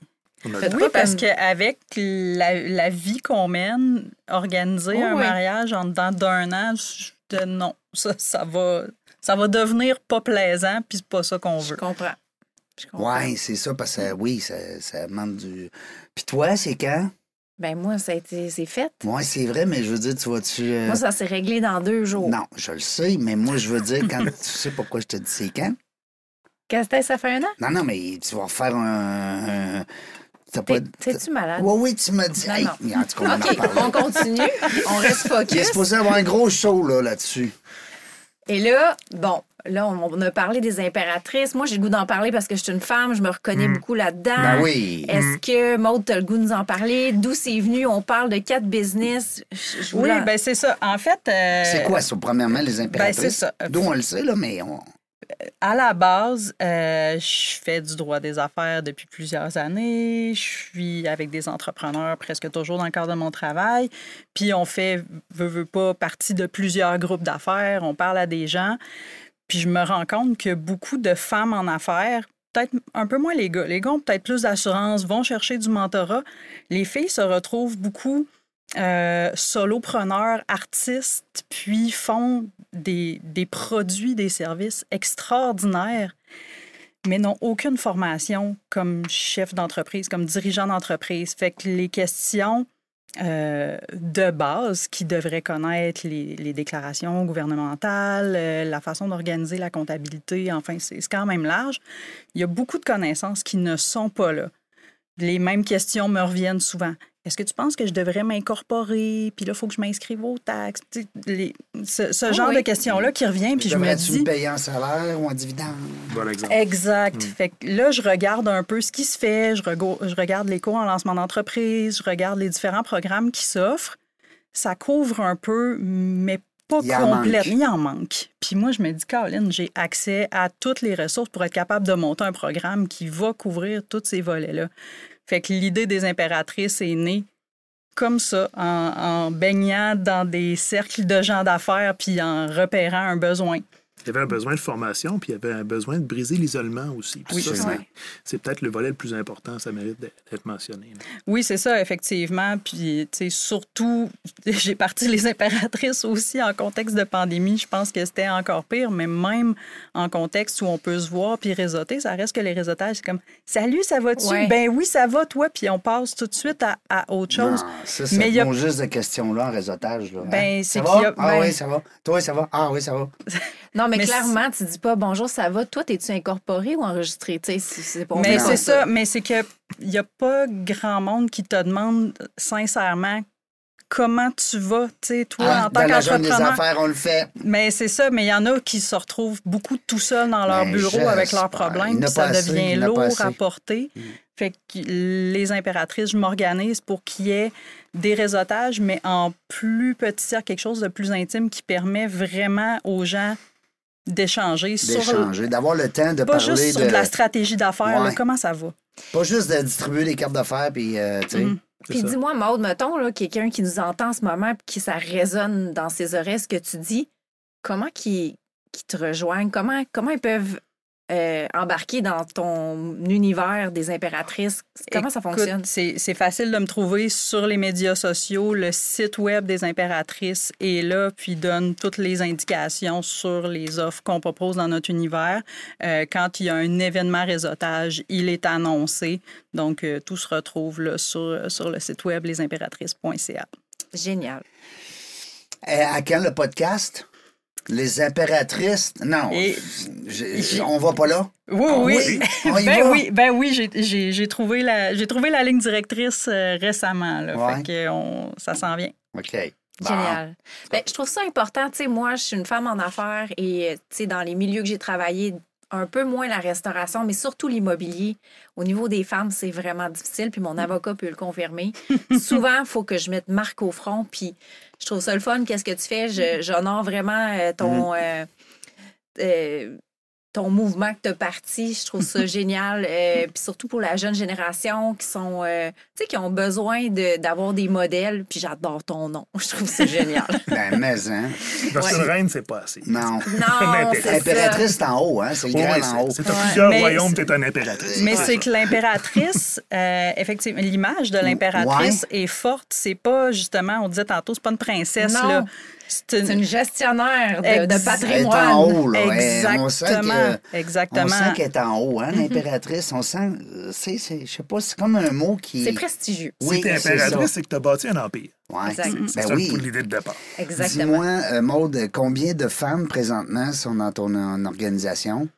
On a le Faites temps. Oui, parce qu'avec la, la vie qu'on mène, organiser Oh un oui. mariage en dedans d'un an, je- non, ça, ça va, ça va devenir pas plaisant, puis c'est pas ça qu'on Je veut. comprends. Je comprends. Ouais, c'est ça, parce que oui, ça, ça demande du. Puis toi, c'est quand? Ben moi, ça a été, c'est fait. Ouais, c'est vrai, mais je veux dire, tu vas-tu. euh, Moi, ça s'est réglé dans deux jours. Non, je le sais, mais moi, je veux dire, quand tu sais pourquoi je te dis c'est quand? Qu'est-ce que ça fait un an? Non, non, mais tu vas refaire un. un- T'as pas. T'es- T'es-tu malade? Oui, oui, tu m'as dit. Non, Hey, non. mais en tout cas, on en OK, parle. on continue. On reste Il est focus. supposé avoir un gros show là, là-dessus. Et là, bon, là, on a parlé des impératrices. Moi, j'ai le goût d'en parler parce que je suis une femme, je me reconnais beaucoup là-dedans. Ben oui. Est-ce que, Maude, tu as le goût de nous en parler? D'où c'est venu? On parle de quatre business. Je- Oui, ben c'est ça. En fait, euh, C'est quoi ça, premièrement, les impératrices? ben, c'est ça. D'où on le sait, là, mais on. À la base, euh, je fais du droit des affaires depuis plusieurs années. Je suis avec des entrepreneurs presque toujours dans le cadre de mon travail. Puis on fait, veut, veut pas, partie de plusieurs groupes d'affaires. On parle à des gens. Puis je me rends compte que beaucoup de femmes en affaires, peut-être un peu moins les gars, les gars ont peut-être plus d'assurance, vont chercher du mentorat. Les filles se retrouvent beaucoup euh, solopreneurs, artistes, puis font des, des produits, des services extraordinaires, mais n'ont aucune formation comme chef d'entreprise, comme dirigeant d'entreprise. Fait que les questions euh, de base qui devraient connaître les, déclarations gouvernementales, euh, la façon d'organiser la comptabilité, enfin, c'est quand même large. Il y a beaucoup de connaissances qui ne sont pas là. Les mêmes questions me reviennent souvent. Est-ce que tu penses que je devrais m'incorporer? Puis là, il faut que je m'inscrive aux taxes. Tu les- ce ce Oh genre oui. de questions-là qui revient, puis je me dis... payer en salaire ou en dividende? Bon exemple. Exact. Fait que là, je regarde un peu ce qui se fait, je, rego- je regarde les cours en lancement d'entreprise, je regarde les différents programmes qui s'offrent. Ça couvre un peu, mais pas Il manque. Il en manque. Puis moi, je me dis, Caroline, j'ai accès à toutes les ressources pour être capable de monter un programme qui va couvrir tous ces volets-là. Fait que l'idée des impératrices est née comme ça, en, en baignant dans des cercles de gens d'affaires puis en repérant un besoin. Il y avait un besoin de formation, puis il y avait un besoin de briser l'isolement aussi. Puis Oui, ça, c'est ça. peut-être le volet le plus important, ça mérite d'être mentionné. là. Oui, c'est ça, effectivement. Puis, tu sais, surtout, j'ai parti les impératrices aussi en contexte de pandémie. Je pense que c'était encore pire, mais même en contexte où on peut se voir puis réseauter, ça reste que les réseautages, c'est comme Salut, ça va-tu? Ouais. Ben oui, ça va, toi. Puis on passe tout de suite à, à autre chose. Non, ça, ça Mais il y a- juste de questions-là en réseautage. Là, hein? Ben, ça c'est va? qu'il y a- Ah ben- oui, ça va. Toi, ça va? Ah oui, ça va. Non, mais, Mais clairement, tu dis pas bonjour, ça va. Toi, t'es-tu incorporé ou enregistré? Tu sais, c'est pas Mais c'est ça- ça, mais c'est que il n'y a pas grand monde qui te demande sincèrement comment tu vas, tu sais, toi, Ah, en tant dans la jungle des qu'entrepreneur. affaires, on le fait. Mais c'est ça, mais il y en a qui se retrouvent beaucoup tout seuls dans leur Ben, bureau avec leurs problèmes, ça assez, devient lourd à porter. Fait que les impératrices, je m'organise pour qu'il y ait des réseautages, mais en plus petit cercle, quelque chose de plus intime qui permet vraiment aux gens d'échanger sur D'échanger, d'avoir le temps de pas parler juste sur de... de la stratégie d'affaires, Ouais. comment ça va? Pas juste de distribuer des cartes d'affaires, puis, euh, tu sais... Mhm. C'est Puis dis-moi, Maude, mettons, là, quelqu'un qui nous entend en ce moment puis qui ça résonne dans ses oreilles, ce que tu dis, comment qu'ils qu'ils te rejoignent? Comment, comment ils peuvent euh, embarquer dans ton univers des impératrices? Comment ça fonctionne? C'est c'est facile de me trouver sur les médias sociaux. Le site web des impératrices est là, puis donne toutes les indications sur les offres qu'on propose dans notre univers. Euh, quand il y a un événement réseautage, il est annoncé. Donc, euh, tout se retrouve là, sur, sur le site web lesimpératrices.ca. Génial. Euh, à quand le podcast? Les impératrices. Non. Et- on va pas là? Oui, Ah oui. ben oui, ben oui, j'ai- trouvé, la- j'ai trouvé la ligne directrice euh, récemment. Là, Ouais. Fait que on- ça s'en vient. OK. Bon. Génial. Ben, je trouve ça important. Tu sais, moi, je suis une femme en affaires et, tu sais, dans les milieux que j'ai travaillé, un peu moins la restauration, mais surtout l'immobilier. Au niveau des femmes, c'est vraiment difficile, puis mon avocat peut le confirmer. Souvent, il faut que je mette marque au front, puis je trouve ça le fun. Qu'est-ce que tu fais? Je- J'honore vraiment euh, ton... euh, euh, ton mouvement que tu as parti, je trouve ça génial. Euh, puis surtout pour la jeune génération qui sont, euh, tu sais, qui ont besoin de- d'avoir des modèles. Puis j'adore ton nom. Je trouve ça génial. Ben, mais, hein. Parce Ouais. reine, c'est pas assez. Non. Non, c'est ça. Impératrice, c'est en haut, hein. C'est le grand c'est- en haut. c'est t'as Ouais. plusieurs Mais royaumes, t'es une impératrice. Mais Ouais. c'est que l'impératrice, euh, effectivement, l'image de l'impératrice est forte. C'est pas, justement, on disait tantôt, c'est pas une princesse. Non. là. C'est une gestionnaire de, de Elle est patrimoine. en haut, là. Ouais, on sent Exactement. que- Exactement. On sent qu'elle est en haut, hein, l'impératrice. On sent, euh, c'est, je sais pas, c'est comme un mot qui. C'est prestigieux. Oui, si t'es c'est impératrice, c'est que t'as bâti un empire. Ouais. Exact. C'est Ben ça oui. l'idée de départ. Exactement. Dis-moi, euh, Maude, combien de femmes présentement sont dans ton en- organisation?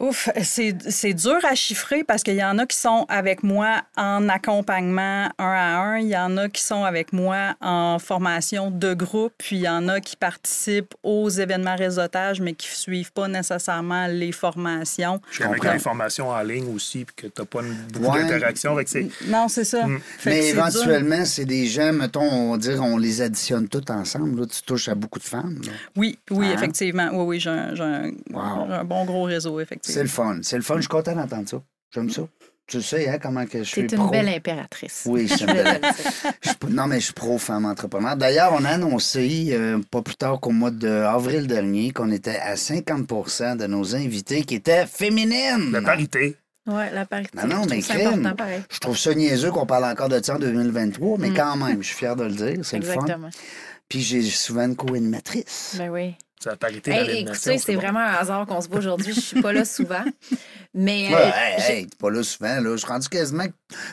Ouf, c'est c'est dur à chiffrer parce qu'il y en a qui sont avec moi en accompagnement un à un, il y en a qui sont avec moi en formation de groupe, puis il y en a qui participent aux événements réseautage, mais qui ne suivent pas nécessairement les formations. Je avec comprends. l'information en ligne aussi, puis que t'as pas une- beaucoup Ouais. d'interaction avec ces. Non, c'est ça. Mm. Mais éventuellement, c'est des gens, mettons, on va dire, on les additionne toutes ensemble. Là, tu touches à beaucoup de femmes. là. Oui, oui, Hein? effectivement. Oui, oui, j'ai un, j'ai un- Wow. j'ai un bon gros réseau, C'est le fun. C'est le fun. Je suis content d'entendre ça. J'aime ça. Tu sais, hein, comment que je suis C'est pro. une belle impératrice. Oui, je suis une belle-. Je non, mais je suis pro-femme entrepreneur. D'ailleurs, on a annoncé, euh, pas plus tard qu'au mois d'avril dernier, qu'on était à 50% de nos invités qui étaient féminines. La parité. Oui, la parité. Non, non, je mais pareil. Je trouve ça niaiseux qu'on parle encore de ça en 2023, mais quand même, je suis fier de le dire. C'est le fun. Exactement. Puis j'ai souvent une co-animatrice. Ben oui. C'est la parité Hey, écoutez, c'est bon. vraiment un hasard qu'on se voit aujourd'hui. Je suis pas là souvent. Mais. Ouais, euh, hey, hey, t'es pas là souvent, là. Je suis rendu quasiment.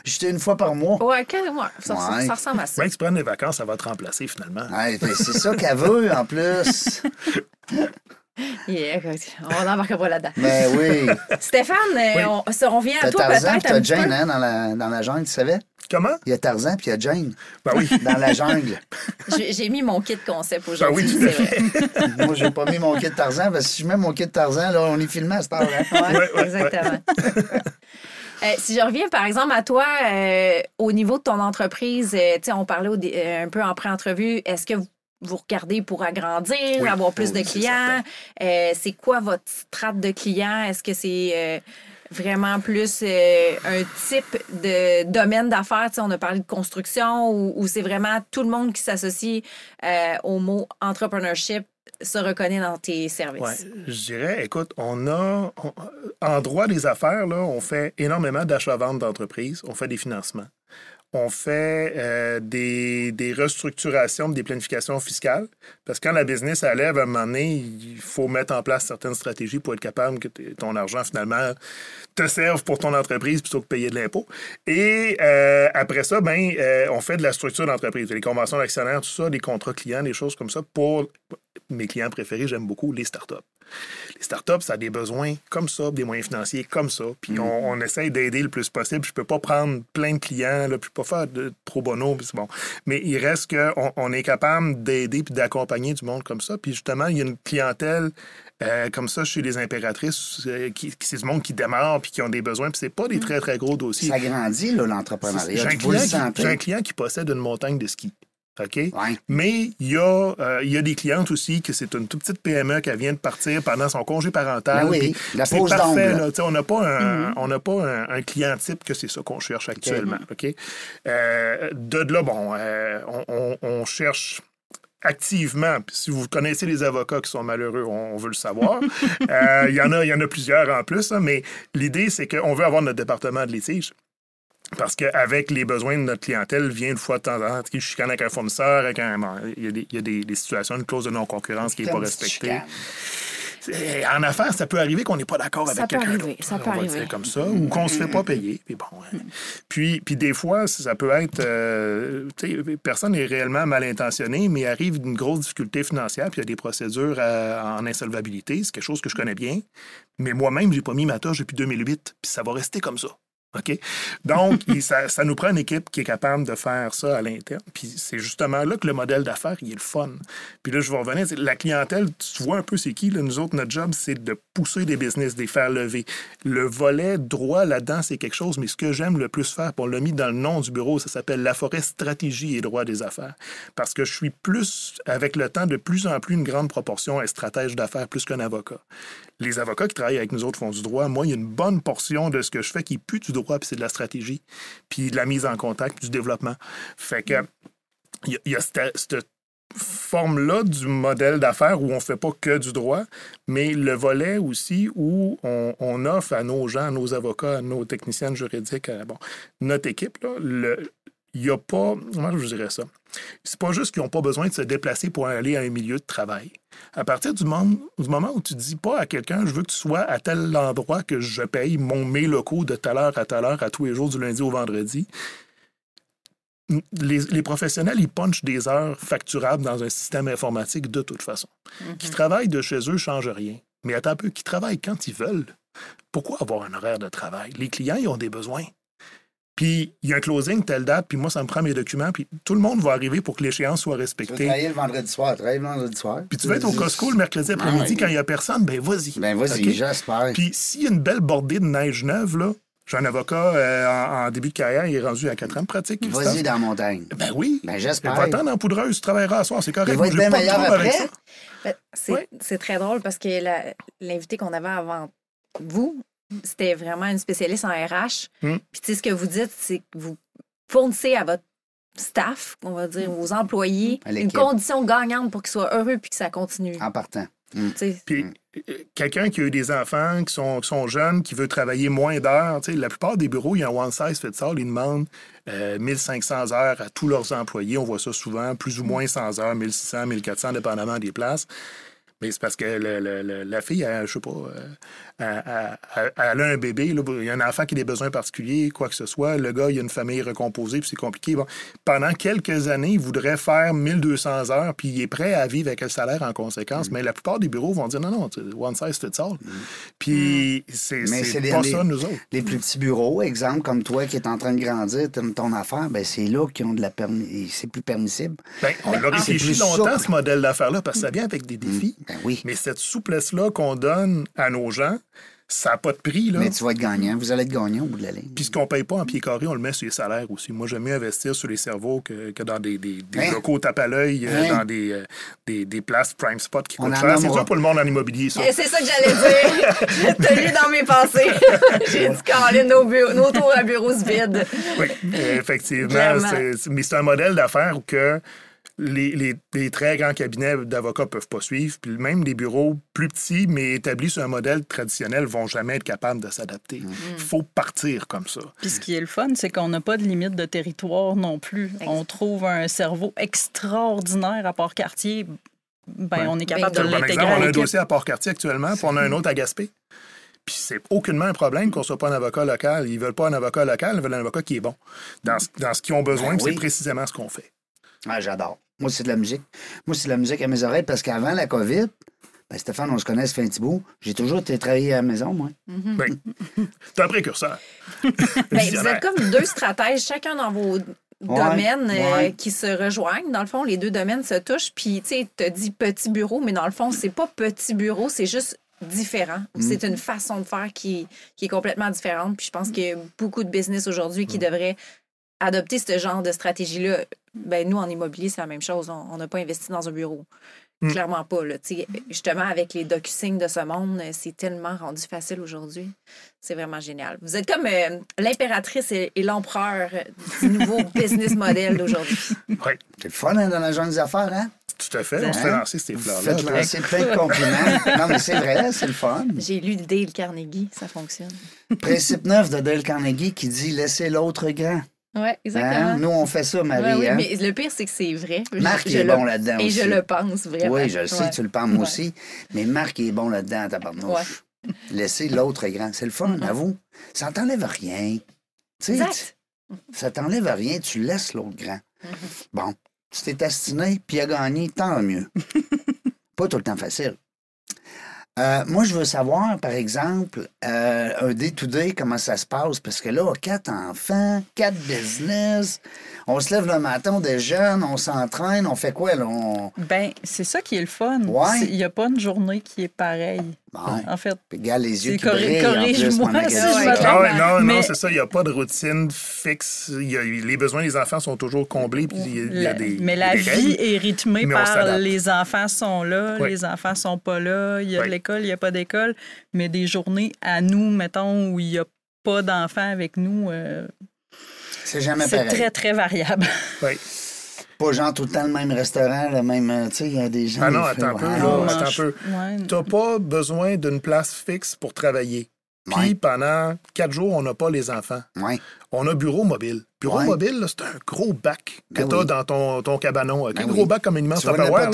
J'étais une fois par mois. Ouais, que- ouais, ça, ça- Ouais. ça ressemble à ça. Bien que tu prennes des vacances, ça va te remplacer finalement. Hey, ben, c'est ça qu'elle veut, en plus. Yeah, on n'embarque pas là-dedans. Ben oui. Stéphane, euh, Oui. on, on vient à toi Tarzan peut-être puis t'as Jane, hein, dans la, dans la jungle, tu savais? Comment? Il y a Tarzan puis il y a Jane. Ben oui. Dans la jungle. J'ai mis mon kit concept Ben aujourd'hui. oui, tout à c'est vrai. Moi, j'ai pas mis mon kit Tarzan parce que si je mets mon kit Tarzan, là, on est filmé à cette heure. hein. Ouais, Ouais, ouais, exactement. Euh, si je reviens, par exemple, à toi, euh, au niveau de ton entreprise, euh, on parlait au euh, un peu en pré-entrevue, est-ce que vous, vous regardez pour agrandir, Oui. avoir plus Oui, de clients? Euh, c'est quoi votre strate de clients? Est-ce que c'est euh, vraiment plus euh, un type de domaine d'affaires? On a parlé de construction ou, ou c'est vraiment tout le monde qui s'associe au mot entrepreneurship se reconnaît dans tes services? Ouais, je dirais, écoute, on a, on- en droit des affaires, là, on fait énormément d'achats-ventes d'entreprises, on fait des financements. On fait euh, des, des restructurations, des planifications fiscales. Parce que quand la business elle à un moment donné, il faut mettre en place certaines stratégies pour être capable que ton argent, finalement, te serve pour ton entreprise plutôt que payer de l'impôt. Et euh, après ça, ben, euh, on fait de la structure d'entreprise, les conventions d'actionnaires, tout ça, des contrats clients, des choses comme ça pour mes clients préférés, j'aime beaucoup les startups. Les startups, ça a des besoins comme ça, des moyens financiers comme ça. Puis on, on essaye d'aider le plus possible. Je peux pas prendre plein de clients, là, puis pas faire de pro bono, puis c'est bon. Mais il reste qu'on on est capable d'aider puis d'accompagner du monde comme ça. Puis justement, il y a une clientèle euh, comme ça chez les impératrices, euh, qui, qui- c'est du monde qui démarre puis qui ont des besoins. Puis c'est pas des très, très gros dossiers. Ça grandit, J'ai l'entrepreneuriat. un, client qui- sentez. j'ai un client qui possède une montagne de ski. OK? Ouais. Mais il y, a, euh, il y a des clientes aussi que c'est une toute petite PME qui vient de partir pendant son congé parental. Ben oui, la c'est pause parfait. là. On n'a pas, un, on n'a pas un, un client type que c'est ça qu'on cherche actuellement. OK? Euh, de là, bon, euh, on, on- on cherche activement, puis si vous connaissez les avocats qui sont malheureux, on, on veut le savoir. Euh, Il y, en a- y en a plusieurs en plus, hein, mais l'idée, c'est qu'on veut avoir notre département de litige. Parce qu'avec les besoins de notre clientèle, vient une fois de temps en temps, je chicane avec un fournisseur, avec un, il y a, des, il y a des- des situations, une clause de non-concurrence qui n'est pas respectée. En affaires, ça peut arriver qu'on n'est pas d'accord Ça avec peut quelqu'un arriver, d'autre. ça peut On va arriver. dire comme ça, ou qu'on se fait pas payer. Puis bon, hein. puis, puis des fois, ça peut être... euh, personne n'est réellement mal intentionné, mais arrive d'une grosse difficulté financière, puis il y a des procédures euh, en insolvabilité. C'est quelque chose que je connais bien. Mais moi-même, j'ai pas mis ma tâche depuis 2008, puis ça va rester comme ça. OK? Donc, ça, ça nous prend une équipe qui est capable de faire ça à l'interne. Puis c'est justement là que le modèle d'affaires, il est le fun. Puis là, je vais revenir. La clientèle, tu vois un peu c'est qui. Là, nous autres, notre job, c'est de pousser des business, de les faire lever. Le volet droit là-dedans, c'est quelque chose, mais ce que j'aime le plus faire, puis on l'a mis dans le nom du bureau, ça s'appelle La forêt stratégie et droit des affaires. Parce que je suis plus, avec le temps, de plus en plus une grande proportion un stratège d'affaires plus qu'un avocat. Les avocats qui travaillent avec nous autres font du droit. Moi, il y a une bonne portion de ce que je fais qui plus du droit, puis c'est de la stratégie, puis de la mise en contact, du développement. Fait que il y a, cette, forme-là du modèle d'affaires où on ne fait pas que du droit, mais le volet aussi où on, offre à nos gens, à nos avocats, à nos techniciennes juridiques, bon, notre équipe, là, le- il n'y a pas. Comment je vous dirais ça? C'est pas juste qu'ils n'ont pas besoin de se déplacer pour aller à un milieu de travail. À partir du moment, du moment où tu dis pas à quelqu'un, je veux que tu sois à tel endroit que je paye mon, mes locaux de telle heure à telle heure, à tous les jours, du lundi au vendredi, les, les professionnels, ils punchent des heures facturables dans un système informatique de toute façon. Qui travaillent de chez eux ne change rien. Mais attends un peu, qui travaillent quand ils veulent? Pourquoi avoir un horaire de travail? Les clients, ils ont des besoins. Puis, il y a un closing, telle date, puis moi, ça me prend mes documents, puis tout le monde va arriver pour que l'échéance soit Tu respectée. travailler le vendredi soir, travailler le vendredi soir. Puis tu vas être au Costco le mercredi après-midi Ah, ouais. quand il n'y a personne, ben vas-y. Ben vas-y, j'espère. Puis s'il y a une belle bordée de neige neuve, là, j'ai un avocat euh, en, en début de carrière, il est rendu à 4 ans de pratique. Vas-y dans la montagne. Ben oui. Ben, j'espère. Va-t'en dans la poudreuse, tu travailleras à soir, c'est correct. Il va être bien meilleur après. Ben, C'est très drôle parce que l'invité qu'on avait avant vous, c'était vraiment une spécialiste en RH. Hmm. Puis tu sais, ce que vous dites, c'est que vous fournissez à votre staff, on va dire, aux employés, une condition gagnante pour qu'ils soient heureux puis que ça continue. En partant. Sais, Puis euh, quelqu'un qui a eu des enfants, qui sont, qui sont jeunes, qui veut travailler moins d'heures, tu sais, la plupart des bureaux, il y a un one size fits all, ils demandent euh, 1500 heures à tous leurs employés. On voit ça souvent, plus ou moins 100 heures, 1600, 1400, dépendamment des places. Mais c'est parce que le- le- le- la fille, elle, je sais pas, euh, elle, elle- elle- elle a un bébé, là, il y a un enfant qui a des besoins particuliers, quoi que ce soit. Le gars, il a une famille recomposée, puis c'est compliqué. Bon, pendant quelques années, il voudrait faire 1200 heures, puis il est prêt à vivre avec le salaire en Mm. conséquence. Mais la plupart des bureaux vont dire non, non, one size fits all. Puis c'est Mm. C'est pas les- ça, nous autres. Les plus petits bureaux, exemple, comme toi qui est en train de grandir, ton, ton affaire, ben c'est là qu'ils ont de la permis... C'est plus permissible. Ben, on l'a c'est réfléchi longtemps, souple. ce modèle d'affaires-là, parce que ça vient avec des défis. Ben oui. Mais cette souplesse-là qu'on donne à nos gens, ça n'a pas de prix. Là. Mais tu vas être gagnant. Vous allez être gagnant au bout de la ligne. Puis ce qu'on paye pas en pied carré, on le met sur les salaires aussi. Moi, j'aime mieux investir sur les cerveaux que, que dans des, des, des Hein? locaux tape à l'œil, euh, Hein? dans des, euh, des, des places prime spot qui On coûtent en cher. C'est ça pour le monde en immobilier, ça. Et c'est ça que j'allais dire. Je te lu dans mes pensées. J'ai dit, Caroline, nos, nos tours à bureaux se vident. Oui, euh, effectivement. Mais c'est un modèle d'affaires où que les, les- les très grands cabinets d'avocats peuvent pas suivre. Puis même les bureaux plus petits, mais établis sur un modèle traditionnel, vont jamais être capables de s'adapter. Il faut partir comme ça. Puis ce qui est le fun, c'est qu'on n'a pas de limite de territoire non plus. On trouve un cerveau extraordinaire à Port-Cartier. Ben, Ouais. on est capable C'est de l'intégrer On a un dossier à Port-Cartier actuellement, puis on a un autre à Gaspé. Puis c'est aucunement un problème qu'on soit pas un avocat local. Ils veulent pas un avocat local, ils veulent un avocat qui est bon. Dans, ce- dans ce qu'ils ont besoin, Ben oui. c'est précisément ce qu'on fait. Ah, j'adore. Moi, c'est de la musique. Moi, c'est de la musique à mes oreilles parce qu'avant la COVID, ben, Stéphane, on se connaît, fait un petit bout. J'ai toujours été travailler à la maison, moi. Ben, T'es un précurseur. Ben, vous êtes comme deux stratèges, chacun dans vos domaines euh, ouais. qui se rejoignent. Dans le fond, les deux domaines se touchent. Puis, tu sais, tu dit petit bureau, mais dans le fond, c'est pas petit bureau, c'est juste différent. Mm. C'est une façon de faire qui, qui est complètement différente. Puis, je pense qu'il y a beaucoup de business aujourd'hui qui devraient adopter ce genre de stratégie-là. Ben, nous, en immobilier, c'est la même chose. On n'a pas investi dans un bureau. Clairement pas. Là. Tu sais, Justement, avec les DocuSign de ce monde, c'est tellement rendu facile aujourd'hui. C'est vraiment génial. Vous êtes comme euh, l'impératrice et, et l'empereur du nouveau business model d'aujourd'hui. Oui, C'est le fun hein, dans la jungle des affaires, hein? tout à fait. On se fait Hein? lancer ces Vous fleurs-là. lancer plein de compliments. non, mais c'est vrai, c'est le fun. J'ai lu le Dale Carnegie, ça fonctionne. Principe 9 de Dale Carnegie qui dit Laissez l'autre grand. Oui, exactement. Hein? Nous, on fait ça, Marie. Ouais, oui, hein? mais le pire, c'est que c'est vrai. Marc Je- je est le- bon là-dedans Et aussi. je le pense vraiment. Oui, je le sais, Ouais. tu le penses moi aussi. Mais Marc est bon là-dedans, tabarnouche. Laisser l'autre grand. C'est le fun, avoue. Ça t'enlève rien. Tu sais, ça t'enlève rien, tu laisses l'autre grand. Mm-hmm. Bon, tu t'es astiné, puis il a gagné, tant mieux. Pas tout le temps facile. Euh, moi, je veux savoir, par exemple, euh, un day-to-day, comment ça se passe? Parce que là, quatre enfants, quatre business, on se lève le matin, on est jeunes, on s'entraîne, on fait quoi, là? On... Ben, c'est ça qui est le fun. Ouais. Il n'y a pas une journée qui est pareille. Bon. En fait, Puis, regarde les yeux C'est qui corri- brillent, en plus, corrige-moi si. Ah ouais, non, non, Mais- c'est ça. Il n'y a pas de routine fixe. Il y a- les besoins des enfants sont toujours comblés. Puis il y a, il y a La- des, mais la des vie règles. est rythmée par les enfants sont là, Oui. les enfants sont pas là, il y a Oui. de l'école, il n'y a pas d'école, mais des journées à nous, mettons, où il n'y a pas d'enfants avec nous, euh, C'est jamais c'est pareil. très, très variable. Oui. Pas genre tout le temps le même restaurant, le même. euh, Tu sais, il y a des gens. Ah non, attends un peu, là. Ouais. attends un peu. Ouais. N'as pas besoin d'une place fixe pour travailler. Puis Ouais. pendant quatre jours, on n'a pas les enfants. Ouais. On a bureau mobile. Bureau Ouais. mobile, c'est un gros bac que Ben tu as oui. dans ton, ton cabanon. OK? Ben gros oui. bac comme une immense Tu Tupperware.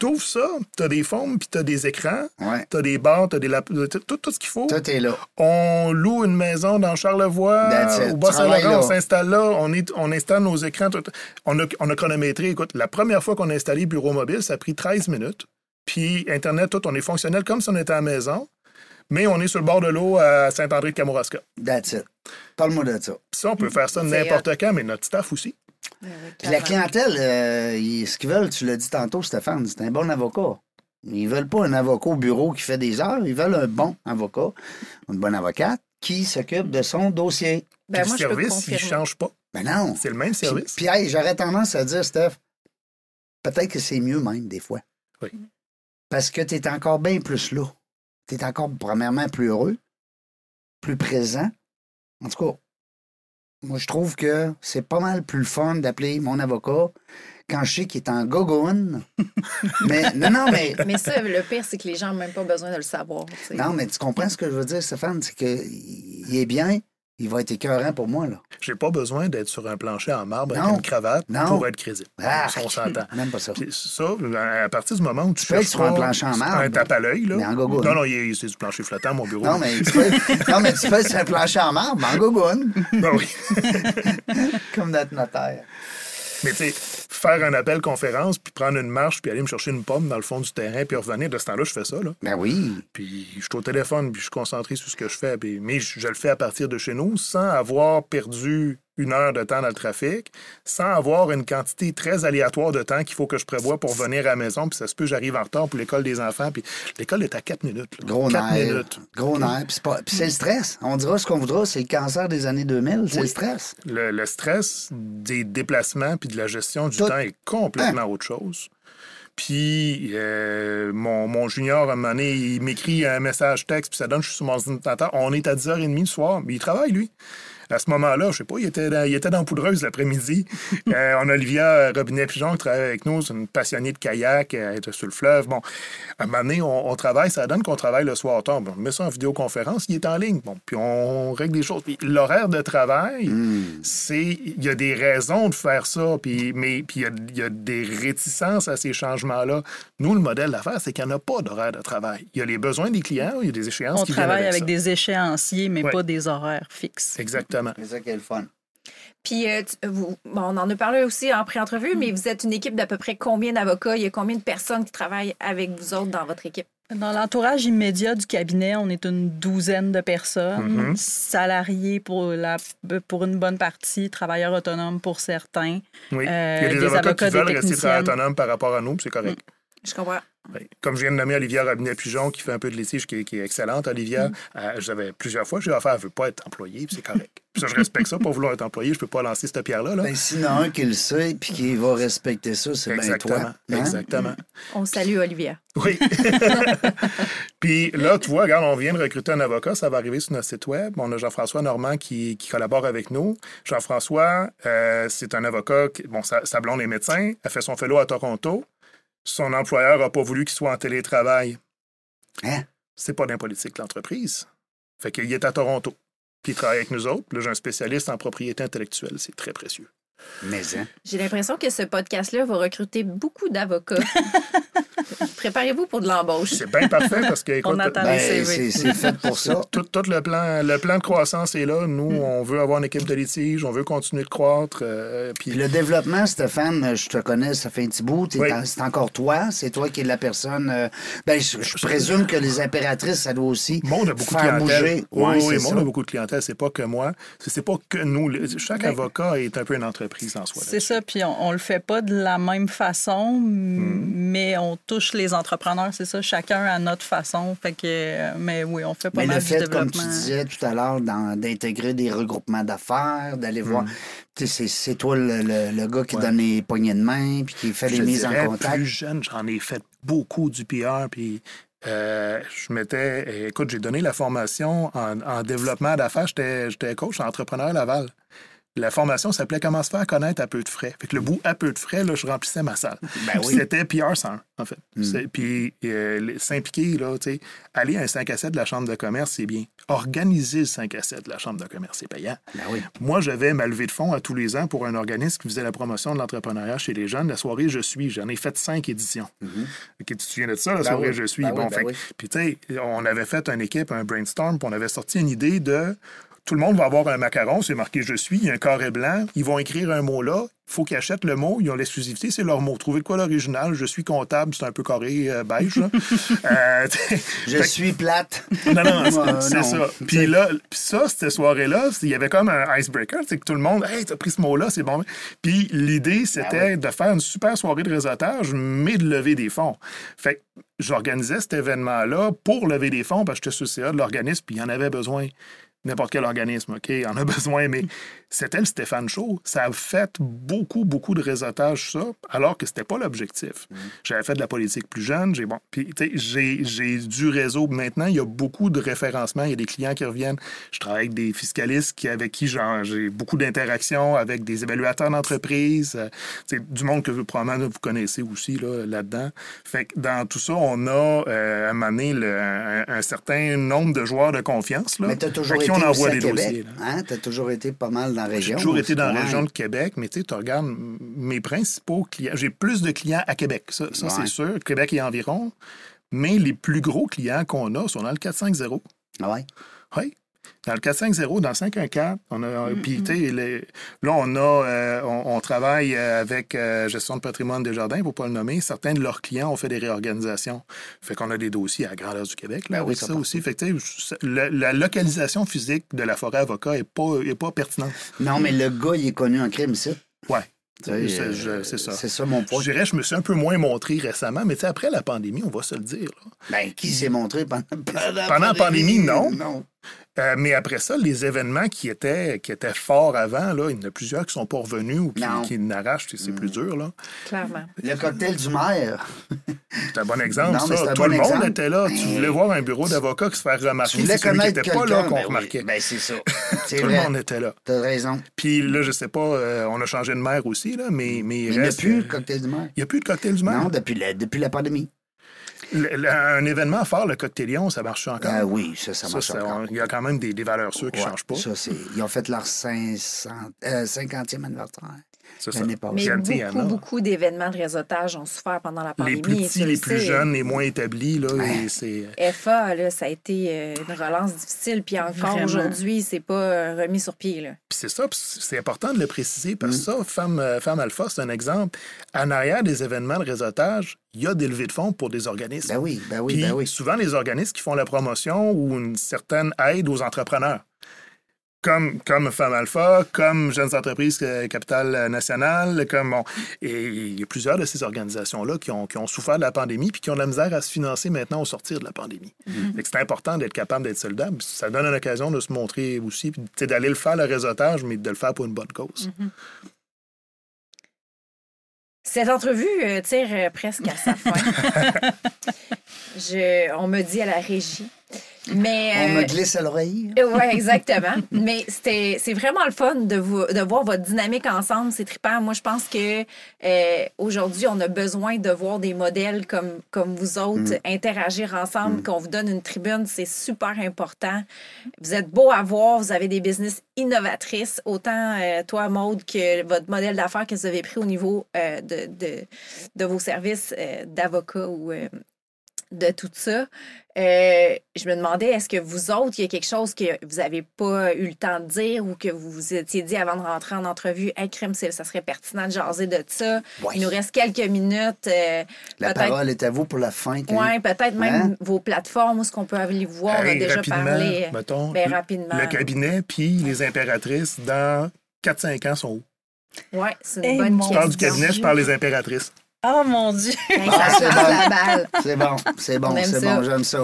T'ouvres ça, t'as des formes, puis t'as des écrans, Ouais. t'as des barres, t'as des lap- tout, tout, tout ce qu'il faut. Tout est là. On loue une maison dans Charlevoix, au Bas-Saint-Laurent, on s'installe là, on, est, on installe nos écrans. tout- on, a, on a chronométré. Écoute, la première fois qu'on a installé Bureau Mobile, ça a pris 13 minutes. Puis Internet, tout, on est fonctionnel comme si on était à la maison, mais on est sur le bord de l'eau à Saint-André-de-Kamouraska. That's it. Parle-moi de ça. Ça, on peut faire ça n'importe quand, mais notre staff aussi. Ouais, ouais, Puis la clientèle, euh, ils- ce qu'ils veulent, tu l'as dit tantôt, Stéphane, c'est un bon avocat. Ils veulent pas un avocat au bureau qui fait des heures, ils veulent un bon avocat, une bonne avocate qui s'occupe de son dossier. Ben, moi, le je peux service, il ne change pas. Ben non. C'est le même service. puis, hey, j'aurais tendance à dire, Steph, peut-être que c'est mieux même des fois. Oui. Parce que tu es encore bien plus là. Tu es encore, premièrement, plus heureux, plus présent. En tout cas, moi, je trouve que c'est pas mal plus fun d'appeler mon avocat quand je sais qu'il est en gogoune. mais non, non, mais. Mais ça, le pire, c'est que les gens n'ont même pas besoin de le savoir. Non, mais tu comprends ce que je veux dire, Stéphane? C'est qu'il est bien, il va être écœurant pour moi, là. J'ai pas besoin d'être sur un plancher en marbre Non. avec une cravate Non. pour être crédible. Ah, on s'entend. n'aime pas ça. Puis ça, à partir du moment où tu, peux être sur un plancher en marbre, un tape à l'œil, là. mais en gogoune. Non, non, c'est du plancher flottant, mon bureau. Non, mais tu peux, non, mais tu peux être sur un plancher en marbre, mais en gogoune, Ben oui. comme notre notaire. Mais tu sais, faire un appel conférence, puis prendre une marche, puis aller me chercher une pomme dans le fond du terrain, puis revenir, de ce temps-là, je fais ça, là. Ben oui. Puis je suis au téléphone, puis je suis concentré sur ce que je fais. Puis, mais je, je le fais à partir de chez nous, sans avoir perdu une heure de temps dans le trafic, sans avoir une quantité très aléatoire de temps qu'il faut que je prévoie pour venir à la maison. Puis ça se peut, j'arrive en retard pour l'école des enfants. Puis l'école est à 4 minutes. là. Gros Quatre nerf. minutes. Gros nerf. Puis c'est pas- le stress. On dira ce qu'on voudra, c'est le cancer des années 2000, c'est le stress. Le, le stress des déplacements puis de la gestion du Tout. temps est complètement autre chose. Puis euh, mon, mon junior, à un moment donné, il m'écrit un message texte, puis ça donne, je suis sur mon ordinateur. On est à 10h30 le soir, mais il travaille, lui. À ce moment-là, je sais pas, il était dans, il était dans Poudreuse l'après-midi. Euh, on a Olivia Robinet-Pigeon qui travaille avec nous, c'est une passionnée de kayak, elle est sur le fleuve. Bon, à un moment donné, on, on travaille, ça donne qu'on travaille le soir tard. Bon, on met ça en vidéoconférence, il est en ligne. Bon, puis on règle des choses. L'horaire de travail, c'est... Il y a des raisons de faire ça, puis, mais puis il y a, il y a des réticences à ces changements-là. Nous, le modèle d'affaires, c'est qu'il n'y en a pas d'horaire de travail. Il y a les besoins des clients, il y a des échéances On qui travaille avec des échéanciers, mais Ouais. pas des horaires fixes. Exactement. C'est ça qui est le fun. Puis, euh, tu- vous, bon, on en a parlé aussi en pré-entrevue, mais vous êtes une équipe d'à peu près combien d'avocats? Il y a combien de personnes qui travaillent avec vous autres dans votre équipe? Dans l'entourage immédiat du cabinet, on est une douzaine de personnes, Mhm. salariés pour, la, pour une bonne partie, travailleurs autonomes pour certains. Oui. Euh, il y a des, des avocats, avocats, qui veulent rester autonomes par rapport à nous, puis c'est correct. Je comprends. Oui. Comme je viens de nommer Olivia Robinet-Pigeon, qui fait un peu de litige, qui, est- qui est excellente, Olivia, Mm. euh, j'avais plusieurs fois, j'ai dit, elle veut pas être employée, puis c'est correct. Puis ça, je respecte ça, pas vouloir être employé, je peux pas lancer cette pierre-là. Là. Ben, s'il y en a un qui le sait puis qui va respecter ça, c'est bien Exactement. toi. Hein? Exactement. On salue Olivia. Oui. Puis là, tu vois, regarde, on vient de recruter un avocat, ça va arriver sur notre site web. On a Jean-François Normand qui, qui collabore avec nous. Jean-François, euh, c'est un avocat, qui, bon, sa, sa blonde est médecin, elle fait son fellow à Toronto. Son employeur n'a pas voulu qu'il soit en télétravail. Hein? C'est pas d'un politique, l'entreprise. Fait qu'il est à Toronto. puis il travaille avec nous autres. Là, j'ai un spécialiste en propriété intellectuelle. C'est très précieux. Mais, hein. J'ai l'impression que ce podcast-là va recruter beaucoup d'avocats. Préparez-vous pour de l'embauche. C'est bien parfait parce que, écoute, On attend Ben, c'est c'est fait pour ça. tout, tout le, plan, le plan de croissance est là. Nous, on veut avoir une équipe de litige, on veut continuer de croître. euh, puis Puis le développement, Stéphane, je te connais, ça fait un petit bout. Oui. C'est encore toi. C'est toi qui es la personne. euh, ben, je, je présume que les impératrices, ça doit aussi monde a beaucoup de faire bouger. Oui, oui, c'est le monde a beaucoup de clientèle. C'est pas que moi. C'est c'est pas que nous. Chaque Ben, avocat est un peu une entreprise en soi. C'est ça, puis on, on le fait pas de la même façon, m- mais on touche les entrepreneurs, c'est ça, chacun à notre façon. Fait que, euh, mais oui, on fait pas Mais mal le du fait, comme tu disais tout à l'heure, d'intégrer des regroupements d'affaires, d'aller voir. Tu sais, C'est toi le, le- le gars qui Ouais. donne les poignées de main, puis qui fait Je les mises en dirais, contact. Plus jeune, j'en ai fait beaucoup du PR. Puis euh, je m'étais. Écoute, j'ai donné la formation en, en développement d'affaires. J'étais j'étais coach entrepreneur à Laval. La formation s'appelait Comment se faire connaître à peu de frais. Fait que le bout à peu de frais, là, je remplissais ma salle. Ben oui. C'était PR 101, en fait. C'est- Puis euh, s'impliquer, là, tu sais, aller à un 5 à 7 de la Chambre de commerce, c'est bien. Organiser le 5 à 7 de la Chambre de commerce, c'est payant. Ben oui. Moi, j'avais ma levée de fonds à tous les ans pour un organisme qui faisait la promotion de l'entrepreneuriat chez les jeunes. La soirée Je suis, j'en ai fait cinq éditions. Ok, tu te souviens de ça, la Ben soirée oui, Je suis? ben bon, fait. Puis, tu sais, on avait fait une équipe, un brainstorm, puis on avait sorti une idée de tout le monde va avoir un macaron, c'est marqué Je suis, il y a un carré blanc, ils vont écrire un mot là, il faut qu'ils achètent le mot, ils ont l'exclusivité, c'est leur mot. Trouvez quoi l'original? Je suis comptable, c'est un peu carré euh, beige. là. Euh, Je fait suis plate. non, non, c'est- ça. Puis là, puis ça, cette soirée-là, il y avait comme un icebreaker, c'est que tout le monde, hey, t'as pris ce mot-là, c'est bon. Puis l'idée, c'était de faire une super soirée de réseautage, mais de lever des fonds. Fait que j'organisais cet événement-là pour lever des fonds parce que j'étais sur le CA de l'organisme, puis il y en avait besoin. N'importe quel organisme, OK, en a besoin, mais c'était le Stéphane Show. Ça a fait beaucoup, beaucoup de réseautage, ça, alors que c'était pas l'objectif. J'avais fait de la politique plus jeune, j'ai bon, j'ai du réseau. Maintenant, il y a beaucoup de référencements, il y a des clients qui reviennent. Je travaille avec des fiscalistes qui, avec qui j'ai beaucoup d'interactions, avec des évaluateurs d'entreprise, euh, du monde que vous, probablement vous connaissez aussi là, là-dedans. Fait que dans tout ça, on a euh, à un moment donné, le- un, un certain nombre de joueurs de confiance. Là, Mais tu as toujours à qui été on envoie des Québec. dossiers. Hein? Tu as toujours été pas mal dans la région. J'ai toujours été dans la Ouais. région de Québec, mais tu sais, tu regardes mes principaux clients. J'ai plus de clients à Québec, ça, ça, Ouais. c'est sûr. Québec et environ. Mais les plus gros clients qu'on a sont dans le 450. Ah ouais? Oui. Dans le 450, dans le 514, on a. Sais, les- là, on a. euh, on, on travaille euh, avec euh, Gestion de patrimoine des jardins, pour pas le nommer. Certains de leurs clients ont fait des réorganisations. Fait qu'on a des dossiers à la grandeur du Québec, là, Ben oui, ça ça aussi. Fait que, la, la localisation physique de la forêt avocat n'est pas, est pas pertinente. Non, mais le gars, il est connu en crime ici. Ouais. C'est- ça. C'est ça mon point. Je dirais, je me suis un peu moins montré récemment, mais tu sais, après la pandémie, on va se le dire. là. Ben, qui s'est montré pendant, pendant, Pendant la pandémie, non. Non. Euh, mais après ça, les événements qui étaient, qui étaient forts avant, là, il y en a plusieurs qui sont pas revenus ou qui, n'arrachent, c'est plus dur. là. Clairement. Le cocktail du maire. C'est un bon exemple, Non, ça. Tout bon le monde exemple. était là. Tu voulais voir un bureau d'avocat qui se fait remarquer. Tu voulais c'est celui qui connaître n'était pas là qu'on ben oui. remarquait. Ben, c'est ça. C'est Tout le monde était là. T'as raison. Puis là, je sais pas, euh, on a changé de maire aussi, là, mais, mais Il n'y a plus le cocktail du maire. Il n'y a plus de cocktail du maire. Non, depuis la, depuis la pandémie. Le- le- un événement fort, le cocktailion, ça marche encore? Ah oui, ça, ça marche ça, encore. Il y a quand même des, des valeurs sûres qui ne Ouais, changent pas. Ça. Ils ont fait leur 500, euh, 50e anniversaire. L'année passée. Mais J'ai dit, il y en beaucoup, a. beaucoup d'événements de réseautage ont souffert pendant la pandémie. Les plus petits, les plus jeunes, les moins établis, là, et c'est... FA, là, ça a été euh, une relance difficile. Puis encore aujourd'hui, c'est pas euh, remis sur pied. Là. Puis c'est ça, c'est important de le préciser, parce que Mm. ça, Femme, euh, Femme Alpha, c'est un exemple. En arrière des événements de réseautage, il y a des levées de fonds pour des organismes. Ben oui, ben oui, Puis ben oui. souvent, les organismes qui font la promotion ou une certaine aide aux entrepreneurs. Comme, comme Femme Alpha, comme Jeunes Entreprises euh, Capital National, comme bon. Et il y a plusieurs de ces organisations-là qui ont, qui ont souffert de la pandémie puis qui ont de la misère à se financer maintenant au sortir de la pandémie. Mm-hmm. Fait que C'est important d'être capable d'être soldat. Ça donne une occasion de se montrer aussi, puis d'aller le faire, le réseautage, mais de le faire pour une bonne cause. Mm-hmm. Cette entrevue euh, tire euh, presque à sa fin. Je, on me dit à la régie Mais, On me euh, glisse à l'oreille. oui, exactement. Mais c'est vraiment le fun de, vous, de voir votre dynamique ensemble. C'est trippant. Moi, je pense que euh, aujourd'hui, on a besoin de voir des modèles comme, comme vous autres interagir ensemble, qu'on vous donne une tribune. C'est super important. Vous êtes beau à voir. Vous avez des business innovatrices. Autant euh, toi, Maude, que votre modèle d'affaires que vous avez pris au niveau euh, de, de, de vos services euh, d'avocat ou euh, de tout ça. Euh, je me demandais, est-ce que vous autres, il y a quelque chose que vous n'avez pas eu le temps de dire ou que vous vous étiez dit avant de rentrer en entrevue, hey, c'est- ça serait pertinent de jaser de ça. Ouais. Il nous reste quelques minutes. euh, La parole est à vous pour la fin. Ouais, peut-être même Hein? vos plateformes où ce qu'on peut aller vous voir. On a Hey, déjà rapidement, parlé. mettons, ben, le- rapidement. Le cabinet, puis les impératrices, dans 4-5 ans, sont où? Ouais, c'est une Eh, bonne mon Je parle du question. cabinet, je parle des impératrices. Oh mon Dieu! Hey, Ah, c'est bon. la balle. C'est bon, c'est bon, c'est bon, j'aime ça.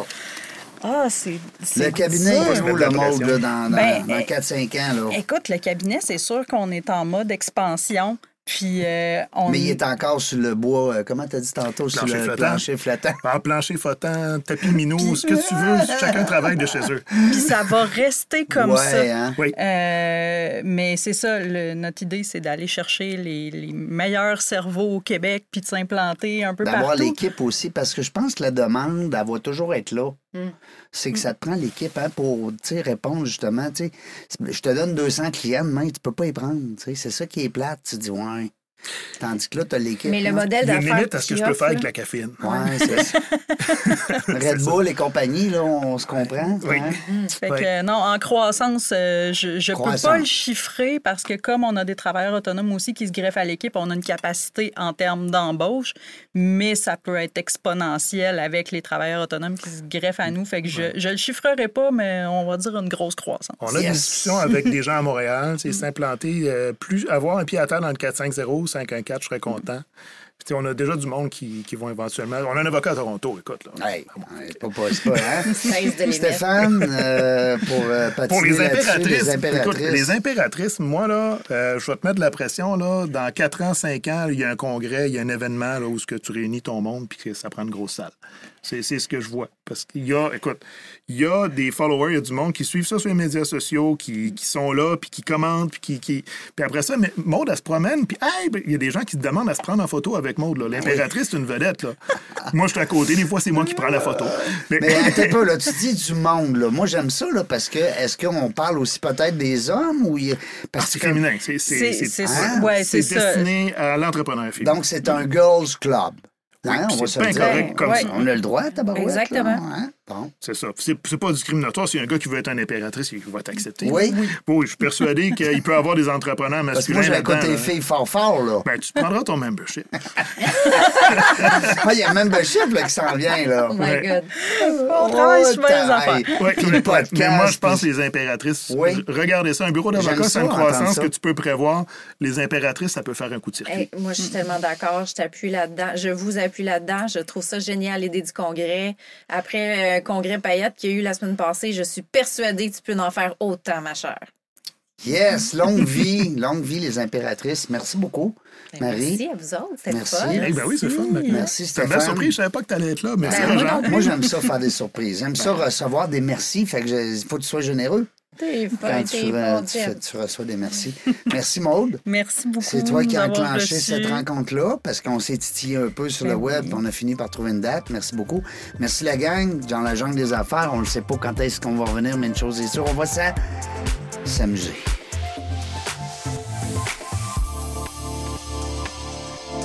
Ah, c'est. c'est Le cabinet, est où le mode là, dans, dans, Ben, dans eh, 4-5 ans? Là. Écoute, le cabinet, c'est sûr qu'on est en mode expansion. Puis euh, on. Mais il est encore sur le bois, euh, comment t'as dit tantôt, sur Plancher le flottant. plancher flottant? En plancher flottant, tapis minot, ce que tu veux, chacun travaille de chez eux. Puis ça va rester comme ouais, ça. hein? Oui. Euh, mais c'est ça, le- notre idée, c'est d'aller chercher les, les meilleurs cerveaux au Québec puis de s'implanter un peu D'avoir partout. l'équipe aussi, parce que je pense que la demande, elle va toujours être là. Mm. C'est que ça te prend l'équipe hein, pour répondre justement. Je te donne 200 clients demain, tu peux pas y prendre. C'est ça qui est plate. Tu dis, ouais. Tandis que là, tu as l'équipe. Mais le modèle Il y a une d'affaires. limite à ce que je peux faire avec la caféine? Ouais, c'est ça. Red Bull et compagnie, là, on se comprend. Oui. hein? Fait Ouais. que non, en croissance, euh, je je peux pas le chiffrer parce que comme on a des travailleurs autonomes aussi qui se greffent à l'équipe, on a une capacité en termes d'embauche, mais ça peut être exponentiel avec les travailleurs autonomes qui se greffent à nous. Fait que je, je le chiffrerai pas, mais on va dire une grosse croissance. On a Yes. des discussions avec des gens à Montréal, c'est s'implanter, euh, plus avoir un pied à terre dans le 4-5-0, 5-1-4, je serais content. Puis, on a déjà du monde qui, qui vont éventuellement. On a un avocat à Toronto, écoute. Là. Hey, c'est pas, pas, c'est pas, hein? Stéphane, euh, pour euh, patiner Pour les impératrices, les impératrices. écoute, les impératrices, moi, là, euh, je vais te mettre de la pression, là. Dans 4 ans, 5 ans, il y a un congrès, il y a un événement, là, où ce que tu réunis ton monde, puis que ça prend une grosse salle. C'est c'est ce que je vois. Parce qu'il y a, écoute, il y a des followers, il y a du monde qui suivent ça sur les médias sociaux, qui, qui sont là, puis qui commentent, puis qui, qui... Puis après ça, mais Maude, elle se promène, puis hey, ben, il y a des gens qui se demandent à se prendre en photo avec Maude, là. L'impératrice, c'est une vedette, là. moi, je suis à côté, des fois, c'est moi qui prends la photo. Mais, Mais attends un peu, là, tu dis du monde, là. Moi, j'aime ça, là, parce que est-ce qu'on parle aussi peut-être des hommes ou il Parce c'est que féminin. C'est C'est c'est- c'est Ah, ça. Ouais, c'est c'est ça. destiné à l'entrepreneur féminin. donc c'est un girls club. Hein, puis on va se bien dire. correct comme Ouais. ça. On a le droit, tabarouette. là, Exactement. hein? Bon. C'est ça. C'est c'est pas discriminatoire. Si un gars qui veut être un impératrice, il va t'accepter. Oui. Oui, je suis persuadé qu'il peut avoir des entrepreneurs Parce que masculins moi, là. filles fort fort, là. Ben, tu prendras ton membership. Ah, il y a un membership là, qui s'en vient, là. Oh my Ouais. God. On travaille sur les affaires. Puis mais, le podcast, mais moi, je pense puis- les impératrices. Oui. Regardez ça. Un bureau d'avocat, c'est une croissance ça. que tu peux prévoir. Les impératrices, ça peut faire un coup de circuit. Hey, moi, je suis tellement d'accord. Je t'appuie là-dedans. Je vous appuie là-dedans. Je trouve ça génial, l'idée du congrès. Après euh, congrès Payette qu'il y a eu la semaine passée, je suis persuadée que tu peux en faire autant, ma chère. Yes, longue vie, longue vie, les impératrices. Merci beaucoup, Ben, Marie. Merci à vous autres. C'était Merci. fun. Ben oui, c'est fun. mais- Merci, C'est une belle surprise. Je savais pas que tu allais être là. Merci, Ben, moi j'aime ça faire des surprises. J'aime ça recevoir des merci. Fait que je- faut que tu sois généreux T'es quand tu, re- reçois des merci. Merci, Maude. Merci beaucoup. C'est toi qui as enclenché reçu. cette rencontre-là parce qu'on s'est titillé un peu sur le Ben web oui. puis on a fini par trouver une date. Merci beaucoup. Merci la gang. Dans la jungle des affaires, on ne sait pas quand est-ce qu'on va revenir, mais une chose est sûre, on va ça s'amuser.